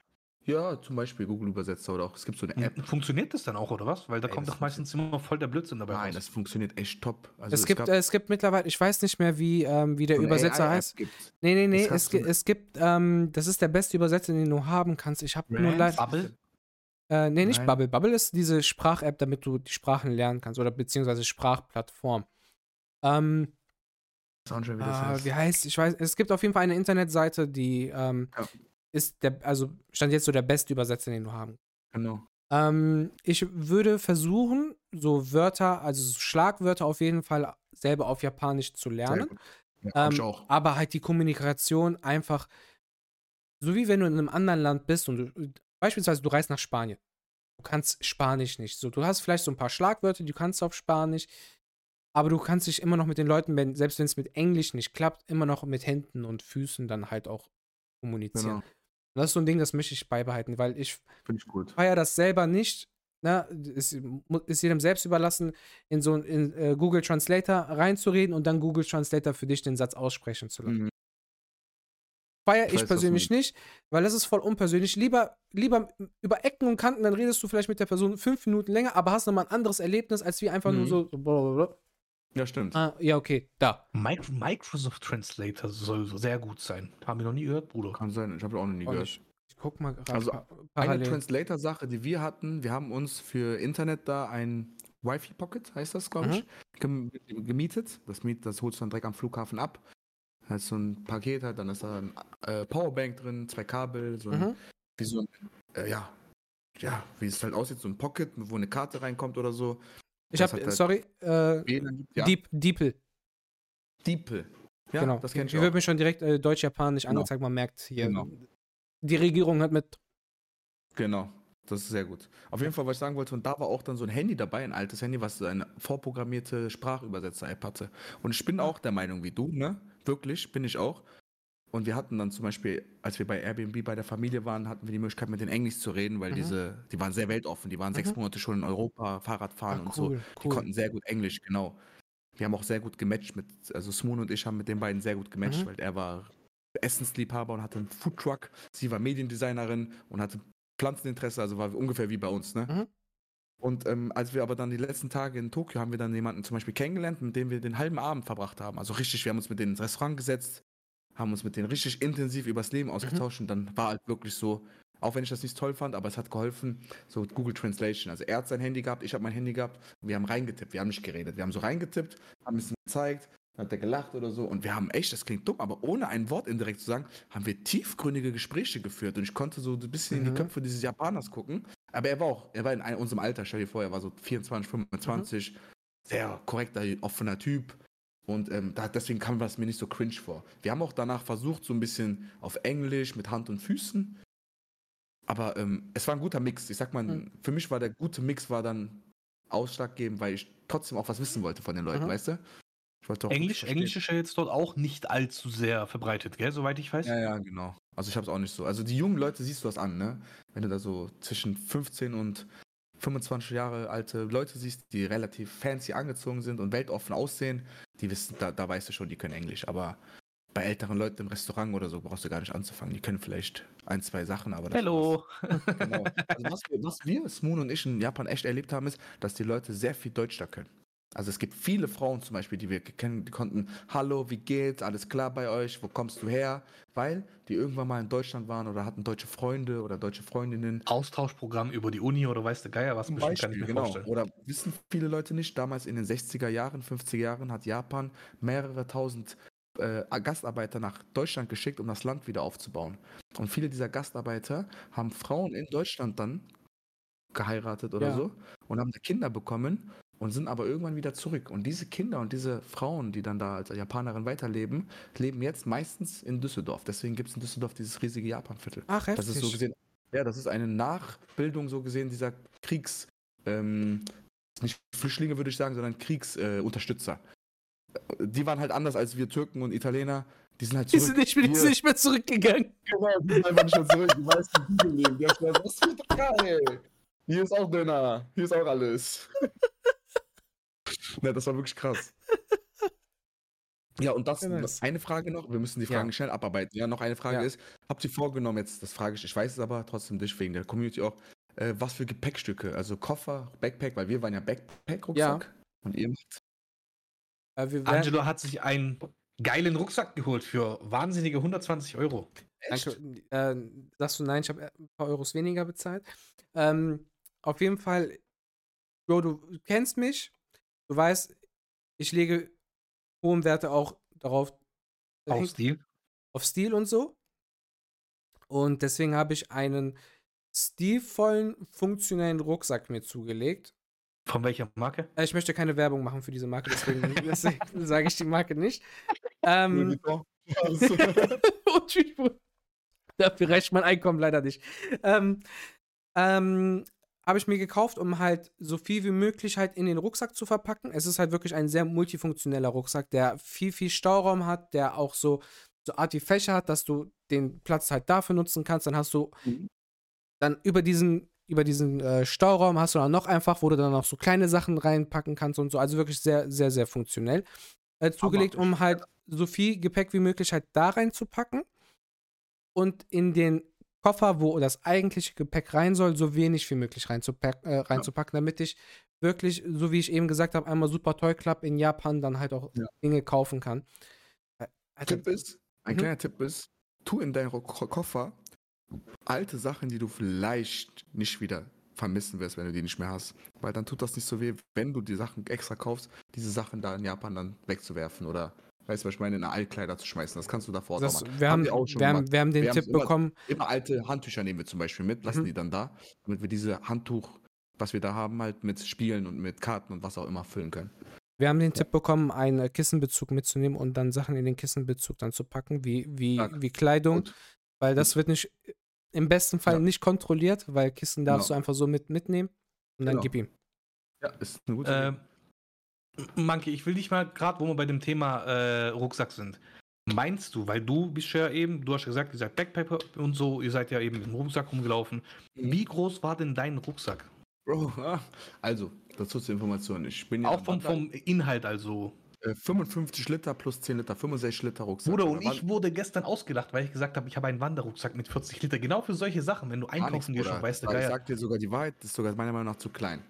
Ja, zum Beispiel Google Übersetzer oder auch, es gibt so eine App. Funktioniert das dann auch, oder was? Weil da Ey, kommt doch meistens immer voll der Blödsinn dabei Nein, raus. das funktioniert echt top. Also es, gibt, gab äh, es gibt mittlerweile, ich weiß nicht mehr, wie, ähm, wie der so Übersetzer heißt. gibt's. Nee, nee, nee, es, hast gi- du- es gibt, ähm, das ist der beste Übersetzer, den du haben kannst. Ich habe nur leider. Bubble? Äh, nee, nicht Nein. Bubble. Bubble ist diese Sprach-App, damit du die Sprachen lernen kannst oder beziehungsweise Sprachplattform. Ähm, mehr, wie das ah, heißt. wie heißt, ich weiß, es gibt auf jeden Fall eine Internetseite, die ähm, Ja. ist der, also stand jetzt so der beste Übersetzer, den du haben. Genau. Ähm, ich würde versuchen, so Wörter, also so Schlagwörter auf jeden Fall selber auf Japanisch zu lernen. Ja, Ähm, auch. aber halt die Kommunikation einfach, so wie wenn du in einem anderen Land bist und du, beispielsweise du reist nach Spanien. Du kannst Spanisch nicht. So, du hast vielleicht so ein paar Schlagwörter, die kannst du auf Spanisch, aber du kannst dich immer noch mit den Leuten, wenn, selbst wenn es mit Englisch nicht klappt, immer noch mit Händen und Füßen dann halt auch kommunizieren. Genau. Das ist so ein Ding, das möchte ich beibehalten, weil ich ich gut. feiere das selber nicht. Ne, ist, ist jedem selbst überlassen, in so in äh, Google Translator reinzureden und dann Google Translator für dich den Satz aussprechen zu lassen. Mhm. Feiere Ich ich persönlich nicht, weil das ist voll unpersönlich. Lieber, lieber über Ecken und Kanten, dann redest du vielleicht mit der Person fünf Minuten länger, aber hast nochmal ein anderes Erlebnis, als wie einfach nur Mhm. so. so blablabla. Ja, stimmt. Ah, ja, okay, da. Mic- Microsoft Translator soll so sehr gut sein. Haben wir noch nie gehört, Bruder. Kann sein, ich habe auch noch nie gehört. ich, ich guck mal gerade Also, pa Eine parallel. Translator-Sache, die wir hatten, wir haben uns für Internet da ein Wi-Fi Pocket, heißt das, glaube ich, gem gemietet. Das, miet, das holst du dann direkt am Flughafen ab. Da ist so ein Paket halt, dann ist da ein äh, Powerbank drin, zwei Kabel, so ein, Mhm. wie so ein, äh, ja, ja, wie es halt aussieht, so ein Pocket, wo eine Karte reinkommt oder so. Ich habe, halt sorry, äh, ja. Deep, Deeple. Ja, genau. das kenn ich wird auch. mir schon direkt äh, Deutsch-Japanisch Genau. angezeigt. Man merkt hier, Genau. die Regierung hat mit. Genau, das ist sehr gut. Auf jeden Fall, was ich sagen wollte, und da war auch dann so ein Handy dabei, ein altes Handy, was eine vorprogrammierte Sprachübersetzer-App hatte. Und ich bin auch der Meinung wie du, ne? Wirklich, bin ich auch. Und wir hatten dann zum Beispiel, als wir bei Airbnb bei der Familie waren, hatten wir die Möglichkeit, mit denen Englisch zu reden, weil Mhm. diese, die waren sehr weltoffen, die waren sechs Mhm. Monate schon in Europa, Fahrrad fahren Ah, und so. cool, Die konnten sehr gut Englisch, genau. Wir haben auch sehr gut gematcht mit, also Smoon und ich haben mit den beiden sehr gut gematcht, Mhm. weil er war Essensliebhaber und hatte einen Foodtruck, sie war Mediendesignerin und hatte Pflanzeninteresse, also war ungefähr wie bei uns, ne? Mhm. Und ähm, als wir aber dann die letzten Tage in Tokio haben wir dann jemanden zum Beispiel kennengelernt, mit dem wir den halben Abend verbracht haben. Also richtig, wir haben uns mit denen ins Restaurant gesetzt, haben uns mit denen richtig intensiv übers Leben ausgetauscht und dann war halt wirklich so, auch wenn ich das nicht toll fand, aber es hat geholfen, so Google Translation. Also er hat sein Handy gehabt, ich habe mein Handy gehabt wir haben reingetippt, wir haben nicht geredet. Wir haben so reingetippt, haben ein bisschen gezeigt, dann hat er gelacht oder so und wir haben echt, das klingt dumm, aber ohne ein Wort indirekt zu sagen, haben wir tiefgründige Gespräche geführt und ich konnte so ein bisschen in Mhm. die Köpfe dieses Japaners gucken. Aber er war auch, er war in unserem Alter, stell dir vor, er war so 24, 25, sehr korrekter, offener Typ. Und ähm, da, deswegen kam das mir nicht so cringe vor. Wir haben auch danach versucht, so ein bisschen auf Englisch mit Hand und Füßen. Aber ähm, es war ein guter Mix. Ich sag mal, Mhm. für mich war der gute Mix war dann ausschlaggebend, weil ich trotzdem auch was wissen wollte von den Leuten, Mhm. weißt du? Ich wollte auch Englisch. Englisch ist ja jetzt dort auch nicht allzu sehr verbreitet, gell, soweit ich weiß. Ja, ja, genau. Also ich habe es auch nicht so. Also die jungen Leute siehst du das an, ne? Wenn du da so zwischen 15 und 25 Jahre alte Leute siehst, die relativ fancy angezogen sind und weltoffen aussehen, die wissen, da, da weißt du schon, die können Englisch. Aber bei älteren Leuten im Restaurant oder so brauchst du gar nicht anzufangen. Die können vielleicht ein, zwei Sachen, aber das Hello. Genau. Also was wir, was wir, Smoon und ich in Japan echt erlebt haben, ist, dass die Leute sehr viel Deutsch da können. Also es gibt viele Frauen zum Beispiel, die wir kennen, die konnten, hallo, wie geht's, alles klar bei euch, wo kommst du her? Weil die irgendwann mal in Deutschland waren oder hatten deutsche Freunde oder deutsche Freundinnen. Austauschprogramm über die Uni oder weiß der Geier was, bestimmt kann ich Beispiel, mir genau. vorstellen. Oder wissen viele Leute nicht, damals in den 60er Jahren, 50er Jahren hat Japan mehrere tausend äh, Gastarbeiter nach Deutschland geschickt, um das Land wieder aufzubauen. Und viele dieser Gastarbeiter haben Frauen in Deutschland dann geheiratet oder Ja. so und haben da Kinder bekommen und sind aber irgendwann wieder zurück. Und diese Kinder und diese Frauen, die dann da als Japanerin weiterleben, leben jetzt meistens in Düsseldorf. Deswegen gibt es in Düsseldorf dieses riesige Japanviertel. Ach, heftig. Das ist so gesehen, ja, das ist eine Nachbildung so gesehen dieser Kriegs, ähm, nicht Flüchtlinge würde ich sagen, sondern Kriegsunterstützer. Äh, die waren halt anders als wir Türken und Italiener. Die sind halt Die zurück. sind nicht, die sind nicht mehr zurückgegangen. Genau, die sind einfach nicht mehr zurück. Die meisten die geblieben. Die haben gesagt, das ist geil. Hier ist auch Döner. Hier ist auch alles. ne, das war wirklich krass. Ja, und das Ja, nice. eine Frage noch. Wir müssen die Fragen Ja. schnell abarbeiten. Ja, noch eine Frage Ja. ist: Habt ihr vorgenommen, jetzt, das frage ich, ich weiß es aber trotzdem dich wegen der Community auch, äh, was für Gepäckstücke? Also Koffer, Backpack, weil wir waren ja Backpack-Rucksack. Und ihr macht. Äh, wir werden, Angelo hat sich einen geilen Rucksack geholt für wahnsinnige 120 Euro. danke. Äh, sagst du nein, ich habe ein paar Euros weniger bezahlt. Ähm, auf jeden Fall, Bro, du kennst mich. Du weißt, ich lege hohen Werte auch darauf, Auf Stil. auf Stil und so. Und deswegen habe ich einen stilvollen, funktionellen Rucksack mir zugelegt. Von welcher Marke? Äh, Ich möchte keine Werbung machen für diese Marke, deswegen, deswegen sage ich die Marke nicht. Ähm. Dafür reicht mein Einkommen leider nicht. Ähm, ähm, habe ich mir gekauft, um halt so viel wie möglich halt in den Rucksack zu verpacken. Es ist halt wirklich ein sehr multifunktioneller Rucksack, der viel, viel Stauraum hat, der auch so, so Art wie Fächer hat, dass du den Platz halt dafür nutzen kannst. Dann hast du Mhm. dann über diesen, über diesen äh, Stauraum hast du dann noch einfach, wo du dann noch so kleine Sachen reinpacken kannst und so. Also wirklich sehr, sehr, sehr funktionell äh, zugelegt, um halt so viel Gepäck wie möglich halt da reinzupacken und in den Koffer, wo das eigentliche Gepäck rein soll, so wenig wie möglich reinzupack, äh, reinzupacken, damit ich wirklich, so wie ich eben gesagt habe, einmal Super Toy Club in Japan dann halt auch Ja. Dinge kaufen kann. Äh, Also, Tipp ist, ein Mhm. kleiner Tipp ist, tu in deinen Koffer alte Sachen, die du vielleicht nicht wieder vermissen wirst, wenn du die nicht mehr hast. Weil dann tut das nicht so weh, wenn du die Sachen extra kaufst, diese Sachen da in Japan dann wegzuwerfen oder, weißt du, was ich meine, in eine Altkleider zu schmeißen. Das kannst du da vor Ort das, auch machen. wir, haben, wir auch schon wir, haben, gemacht. wir haben den Wir Tipp immer- bekommen, Immer alte Handtücher nehmen wir zum Beispiel mit, lassen Mhm. die dann da, damit wir diese Handtuch, was wir da haben, halt mit Spielen und mit Karten und was auch immer füllen können. wir haben den Tipp bekommen, einen äh, Kissenbezug mitzunehmen und dann Sachen in den Kissenbezug dann zu packen, wie, wie, wie Kleidung, Gut. weil das wird nicht, im besten Fall Ja. nicht kontrolliert, weil Kissen darfst Genau. du einfach so mit, mitnehmen und dann Genau. gib ihm. Ja, ist eine gute Ähm, Manke, ich will dich mal, gerade wo wir bei dem Thema äh, Rucksack sind. Meinst du, weil du bist ja eben, du hast ja gesagt, ihr seid Backpacker und so, ihr seid ja eben im Rucksack rumgelaufen. Mhm. Wie groß war denn dein Rucksack? Bro, ah, also, dazu zur Information. Ich bin ja Auch vom, vom Inhalt also. Äh, 55 Liter plus 10 Liter, 65 Liter Rucksack. Bruder, und ich wurde gestern ausgelacht, weil ich gesagt habe, ich habe einen Wanderrucksack mit 40 Liter. Genau für solche Sachen, wenn du einkaufen gehst und weißt du, Ich geil. sag dir sogar die Wahrheit, das ist sogar meiner Meinung nach zu klein.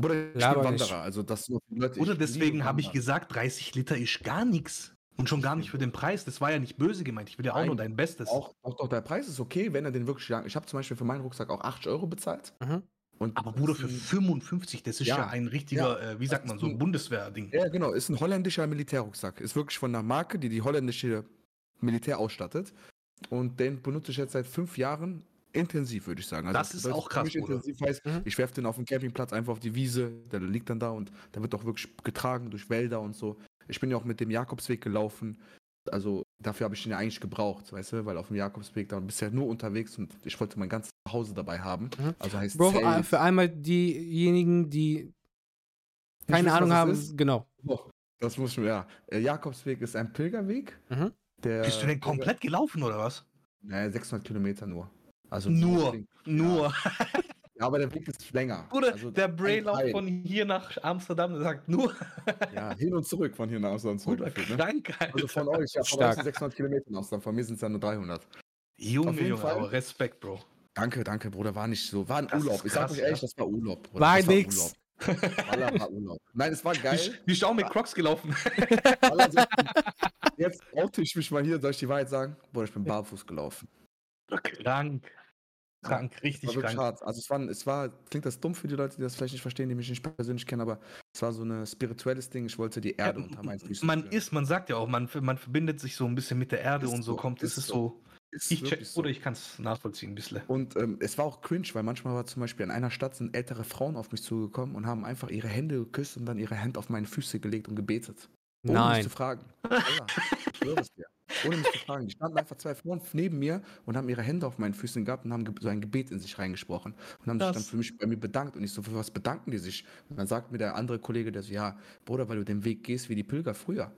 Bruder, ich bin. Wanderer, also das nur Leute. Oder deswegen habe ich gesagt, 30 Liter ist gar nichts. Und schon gar nicht für den Preis. Das war ja nicht böse gemeint. Ich will ja auch Nein, nur dein Bestes. Auch, auch doch, der Preis ist okay, wenn er den wirklich lang. Ich habe zum Beispiel für meinen Rucksack auch 80 Euro bezahlt. Mhm. Und Aber Bruder, für ein- 55, das ist ja, Ja, ein richtiger, äh, wie sagt man so, ein- Bundeswehr-Ding. Ja, genau, ist ein holländischer Militärrucksack. Ist wirklich von einer Marke, die die holländische Militär ausstattet. Und den benutze ich jetzt seit fünf Jahren intensiv, würde ich sagen. Also Das ist bedeutet auch krass, intensiv heißt, Mhm. ich werfe den auf den Campingplatz einfach auf die Wiese, der liegt dann da und der wird auch wirklich getragen durch Wälder und so. Ich bin ja auch mit dem Jakobsweg gelaufen. Also dafür habe ich den ja eigentlich gebraucht, weißt du, weil auf dem Jakobsweg da bist du ja nur unterwegs und ich wollte mein ganzes Zuhause dabei haben. Mhm. Also heißt Bro, Zelt. für einmal diejenigen, die keine wissen, Ahnung haben, das ist? genau. Boah, das muss schon, ja. Äh, Jakobsweg ist ein Pilgerweg. Mhm. Der, Bist du denn komplett gelaufen oder was? Naja, 600 Kilometer nur. Also Nur, Ja, nur. aber der Weg ist länger. Bruder, also der Teil. von hier nach Amsterdam sagt nur. Ja, hin und zurück von hier nach Amsterdam zurück. Gefühlt, ne? krank, Alter. Also von euch, ja, von Stark. euch sind 600 Kilometer in Amsterdam, von mir sind es ja nur 300. Junge, auf jeden Junge, Fall. aber Respekt, Bro. Danke, danke, Bruder, war nicht so. War ein Das Urlaub. ist Ich sag krass, euch ehrlich, ja. das war Urlaub. Bruder. War das nix. Urlaub. Wallah, war Urlaub. Nein, es war geil. Ich, ich auch mit Crocs gelaufen. Jetzt oute ich mich mal hier, soll ich die Wahrheit sagen? Bruder, ich bin barfuß gelaufen. Krank. Krank, war richtig wirklich krank. hart. Also es war, es war, klingt das dumm für die Leute, die das vielleicht nicht verstehen, die mich nicht persönlich kennen, aber es war so ein spirituelles Ding. Ich wollte die Erde Ja, unter meinen Füßen man spüren. ist, man sagt ja auch, man, man verbindet sich so ein bisschen mit der Erde Ist und so so, kommt, es ist ist so. so. Ist Ich check, so. oder ich kann es nachvollziehen ein bisschen. Und ähm, es war auch cringe, weil manchmal war zum Beispiel in einer Stadt sind ältere Frauen auf mich zugekommen und haben einfach ihre Hände geküsst und dann ihre Hände auf meine Füße gelegt und gebetet. Ohne mich Nein. zu fragen. Ja, ich schwöre es dir. Ohne mich zu fragen. Die standen einfach zwei Frauen neben mir und haben ihre Hände auf meinen Füßen gehabt und haben so ein Gebet in sich reingesprochen. Und haben sich dann für mich bei mir bedankt. Und ich so, für was bedanken die sich? Und dann sagt mir der andere Kollege, der so, ja, Bruder, weil du den Weg gehst wie die Pilger früher.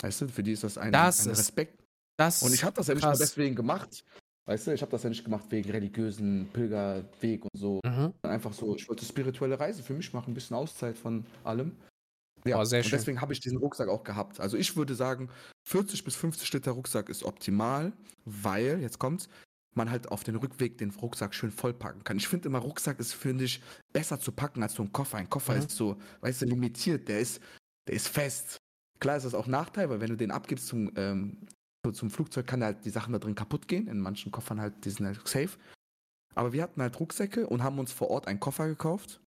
Weißt du, für die ist das ein, Das ein ist Respekt. Das Und ich habe das ja nicht nur deswegen gemacht. Weißt du, ich habe das ja nicht gemacht wegen religiösen Pilgerweg und so. Mhm. Einfach so, ich wollte spirituelle Reise für mich machen, ein bisschen Auszeit von allem. Ja, Oh, sehr und schön. deswegen habe ich diesen Rucksack auch gehabt. Also ich würde sagen, 40 bis 50 Liter Rucksack ist optimal, weil, jetzt kommt's, man halt auf den Rückweg den Rucksack schön vollpacken kann. Ich finde immer, Rucksack ist, finde ich, besser zu packen als so ein Koffer. Ein Koffer Mhm. ist so, weißt du, limitiert, der ist, der ist fest. Klar ist das auch Nachteil, weil wenn du den abgibst zum, ähm, so zum Flugzeug, kann halt die Sachen da drin kaputt gehen. In manchen Koffern halt, die sind halt safe. Aber wir hatten halt Rucksäcke und haben uns vor Ort einen Koffer gekauft.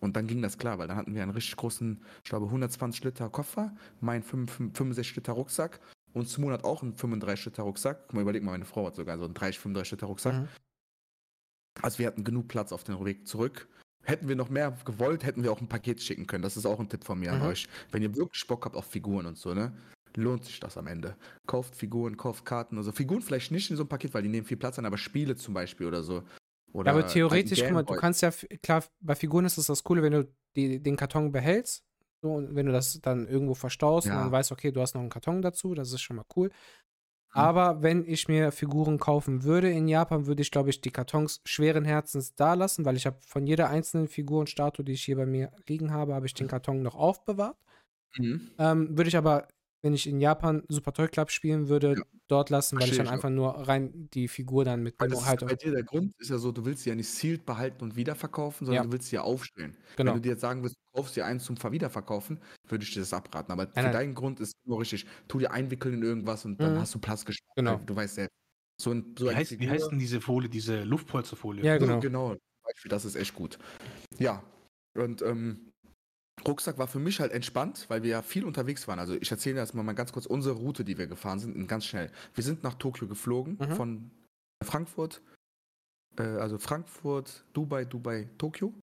Und dann ging das klar, weil dann hatten wir einen richtig großen, ich glaube 120 Liter Koffer, mein 5 65 Liter Rucksack und Simon hat auch einen 35 Liter Rucksack. Guck mal, überleg mal, meine Frau hat sogar so einen 30, 35 Liter Rucksack. Mhm. Also wir hatten genug Platz auf den Weg zurück. Hätten wir noch mehr gewollt, hätten wir auch ein Paket schicken können. Das ist auch ein Tipp von mir Mhm. an euch. Wenn ihr wirklich Bock habt auf Figuren und so, ne? Lohnt sich das am Ende. Kauft Figuren, kauft Karten. Also Figuren vielleicht nicht in so ein Paket, weil die nehmen viel Platz an, aber Spiele zum Beispiel oder so. Oder aber theoretisch, guck mal, du kannst ja, klar, bei Figuren ist es das Coole, wenn du die, den Karton behältst, so, und wenn du das dann irgendwo verstaust und Ja. dann weißt, okay, du hast noch einen Karton dazu, das ist schon mal cool. Mhm. Aber wenn ich mir Figuren kaufen würde in Japan, würde ich, glaube ich, die Kartons schweren Herzens da lassen, weil ich habe von jeder einzelnen Figur und Statue, die ich hier bei mir liegen habe, habe ich den Karton noch aufbewahrt. Mhm. Ähm, würde ich aber, wenn ich in Japan Super Toy Club spielen würde, Ja. dort lassen, weil ich dann ich auch. einfach nur rein die Figur dann Weil mitnehme. das ist Halt, bei dir der Grund ist ja so, du willst sie ja nicht sealed behalten und wiederverkaufen, sondern Ja. du willst sie ja aufstellen. genau. Wenn du dir jetzt sagen willst, du kaufst dir eins zum Ver- Wiederverkaufen, würde ich dir das abraten. Aber für nein. deinen Grund ist nur richtig, tu dir einwickeln in irgendwas und dann Mhm. hast du Platz gespart. Genau. Du weißt selbst. So, ein, so Wie heißt, wie heißt denn diese Folie, diese Luftpolsterfolie? Ja, genau. genau. Zum Beispiel, das ist echt gut. Ja. Und ähm, Rucksack war für mich halt entspannt, weil wir ja viel unterwegs waren. Also ich erzähle erstmal mal ganz kurz unsere Route, die wir gefahren sind, in ganz schnell. Wir sind nach Tokio geflogen, Mhm. von Frankfurt, äh, also Frankfurt, Dubai, Dubai, Tokio.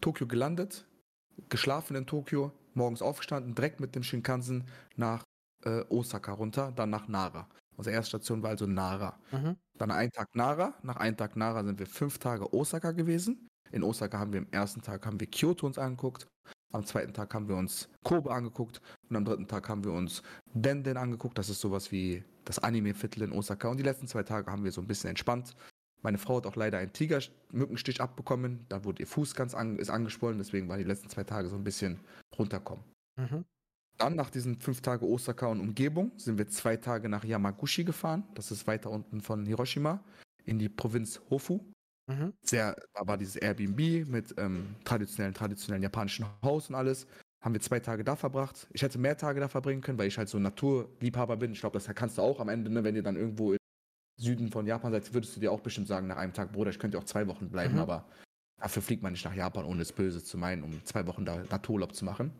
Tokio gelandet, geschlafen in Tokio, morgens aufgestanden, direkt mit dem Shinkansen nach äh, Osaka runter, dann nach Nara. Unsere erste Station war also Nara. Mhm. Dann einen Tag Nara. Nach einem Tag Nara sind wir fünf Tage Osaka gewesen. In Osaka haben wir am ersten Tag haben wir Kyoto uns angeguckt. Am zweiten Tag haben wir uns Kobe angeguckt. Und am dritten Tag haben wir uns Denden angeguckt. Das ist sowas wie das Anime-Viertel in Osaka. Und die letzten zwei Tage haben wir so ein bisschen entspannt. Meine Frau hat auch leider einen Tigermückenstich abbekommen. Da wurde ihr Fuß ganz an, ist angeschwollen. Deswegen waren die letzten zwei Tage so ein bisschen runterkommen. Mhm. Dann nach diesen fünf Tagen Osaka und Umgebung sind wir zwei Tage nach Yamaguchi gefahren. Das ist weiter unten von Hiroshima in die Provinz Hofu. Mhm. Sehr, war dieses Airbnb mit ähm, traditionellen, traditionellen japanischen Haus und alles. Haben wir zwei Tage da verbracht. Ich hätte mehr Tage da verbringen können, weil ich halt so ein Naturliebhaber bin. Ich glaube, das kannst du auch am Ende, ne, wenn ihr dann irgendwo im Süden von Japan seid, würdest du dir auch bestimmt sagen, nach einem Tag, Bruder, ich könnte auch zwei Wochen bleiben, Mhm. aber dafür fliegt man nicht nach Japan, ohne es böse zu meinen, um zwei Wochen da Natururlaub zu machen.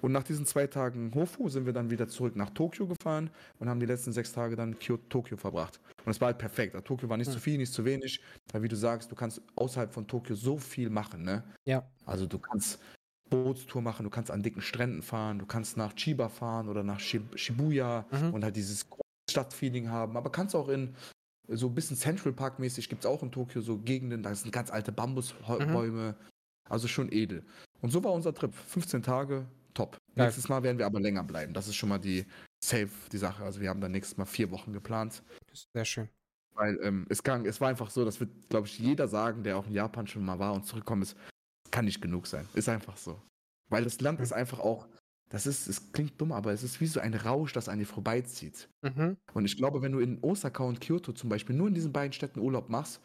Und nach diesen zwei Tagen Hofu sind wir dann wieder zurück nach Tokio gefahren und haben die letzten sechs Tage dann Kyoto, Tokio verbracht. Und es war halt perfekt. Tokio war nicht Hm. zu viel, nicht zu wenig. Weil wie du sagst, du kannst außerhalb von Tokio so viel machen, ne? Ja. Also du kannst Bootstour machen, du kannst an dicken Stränden fahren, du kannst nach Chiba fahren oder nach Shib- Shibuya Mhm. und halt dieses Stadtfeeling haben. Aber kannst auch in so ein bisschen Central Park mäßig gibt es auch in Tokio so Gegenden, da sind ganz alte Bambusbäume. Also schon edel. Und so war unser Trip. 15 Tage, top. Geil. Nächstes Mal werden wir aber länger bleiben. Das ist schon mal die safe, die Sache. Also wir haben dann nächstes Mal vier Wochen geplant. Sehr schön. Weil ähm, es, kann, es war einfach so, das wird, glaube ich, jeder sagen, der auch in Japan schon mal war und zurückkommen ist, kann nicht genug sein. Ist einfach so. Weil das Land Mhm. ist einfach auch, das ist, es klingt dumm, aber es ist wie so ein Rausch, das an dir vorbeizieht. Mhm. Und ich glaube, wenn du in Osaka und Kyoto zum Beispiel nur in diesen beiden Städten Urlaub machst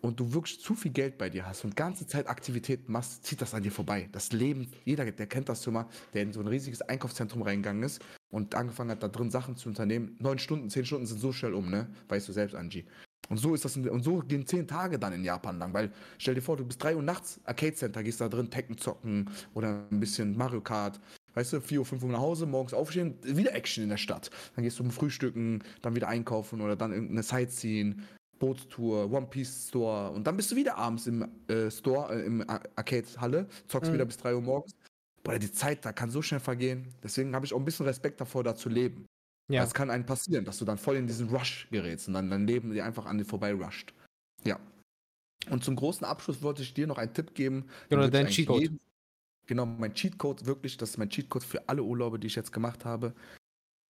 und du wirklich zu viel Geld bei dir hast und ganze Zeit Aktivitäten machst, zieht das an dir vorbei. Das Leben, jeder, der kennt das schon mal, der in so ein riesiges Einkaufszentrum reingegangen ist und angefangen hat, da drin Sachen zu unternehmen. Neun Stunden, zehn Stunden sind so schnell um, ne? Weißt du selbst, Angie. Und so ist das in, und so gehen zehn Tage dann in Japan lang, weil stell dir vor, du bist drei Uhr nachts, Arcade Center, gehst da drin Tekken zocken oder ein bisschen Mario Kart. Weißt du, 4 Uhr, 5 Uhr nach Hause, morgens aufstehen, wieder Action in der Stadt. Dann gehst du zum Frühstücken, dann wieder einkaufen oder dann irgendeine Sightseeing, Bootstour, One Piece Store und dann bist du wieder abends im äh, Store, äh, im Arcade-Halle, zockst Mhm. wieder bis 3 Uhr morgens. Boah, die Zeit da kann so schnell vergehen. Deswegen habe ich auch ein bisschen Respekt davor, da zu leben. Ja. Es kann einem passieren, dass du dann voll in diesen Rush gerätst und dann dein Leben dir einfach an dir vorbei rusht. Ja. Und zum großen Abschluss wollte ich dir noch einen Tipp geben. ich dein Cheatcode. Genau, mein Cheatcode, wirklich, das ist mein Cheatcode für alle Urlaube, die ich jetzt gemacht habe.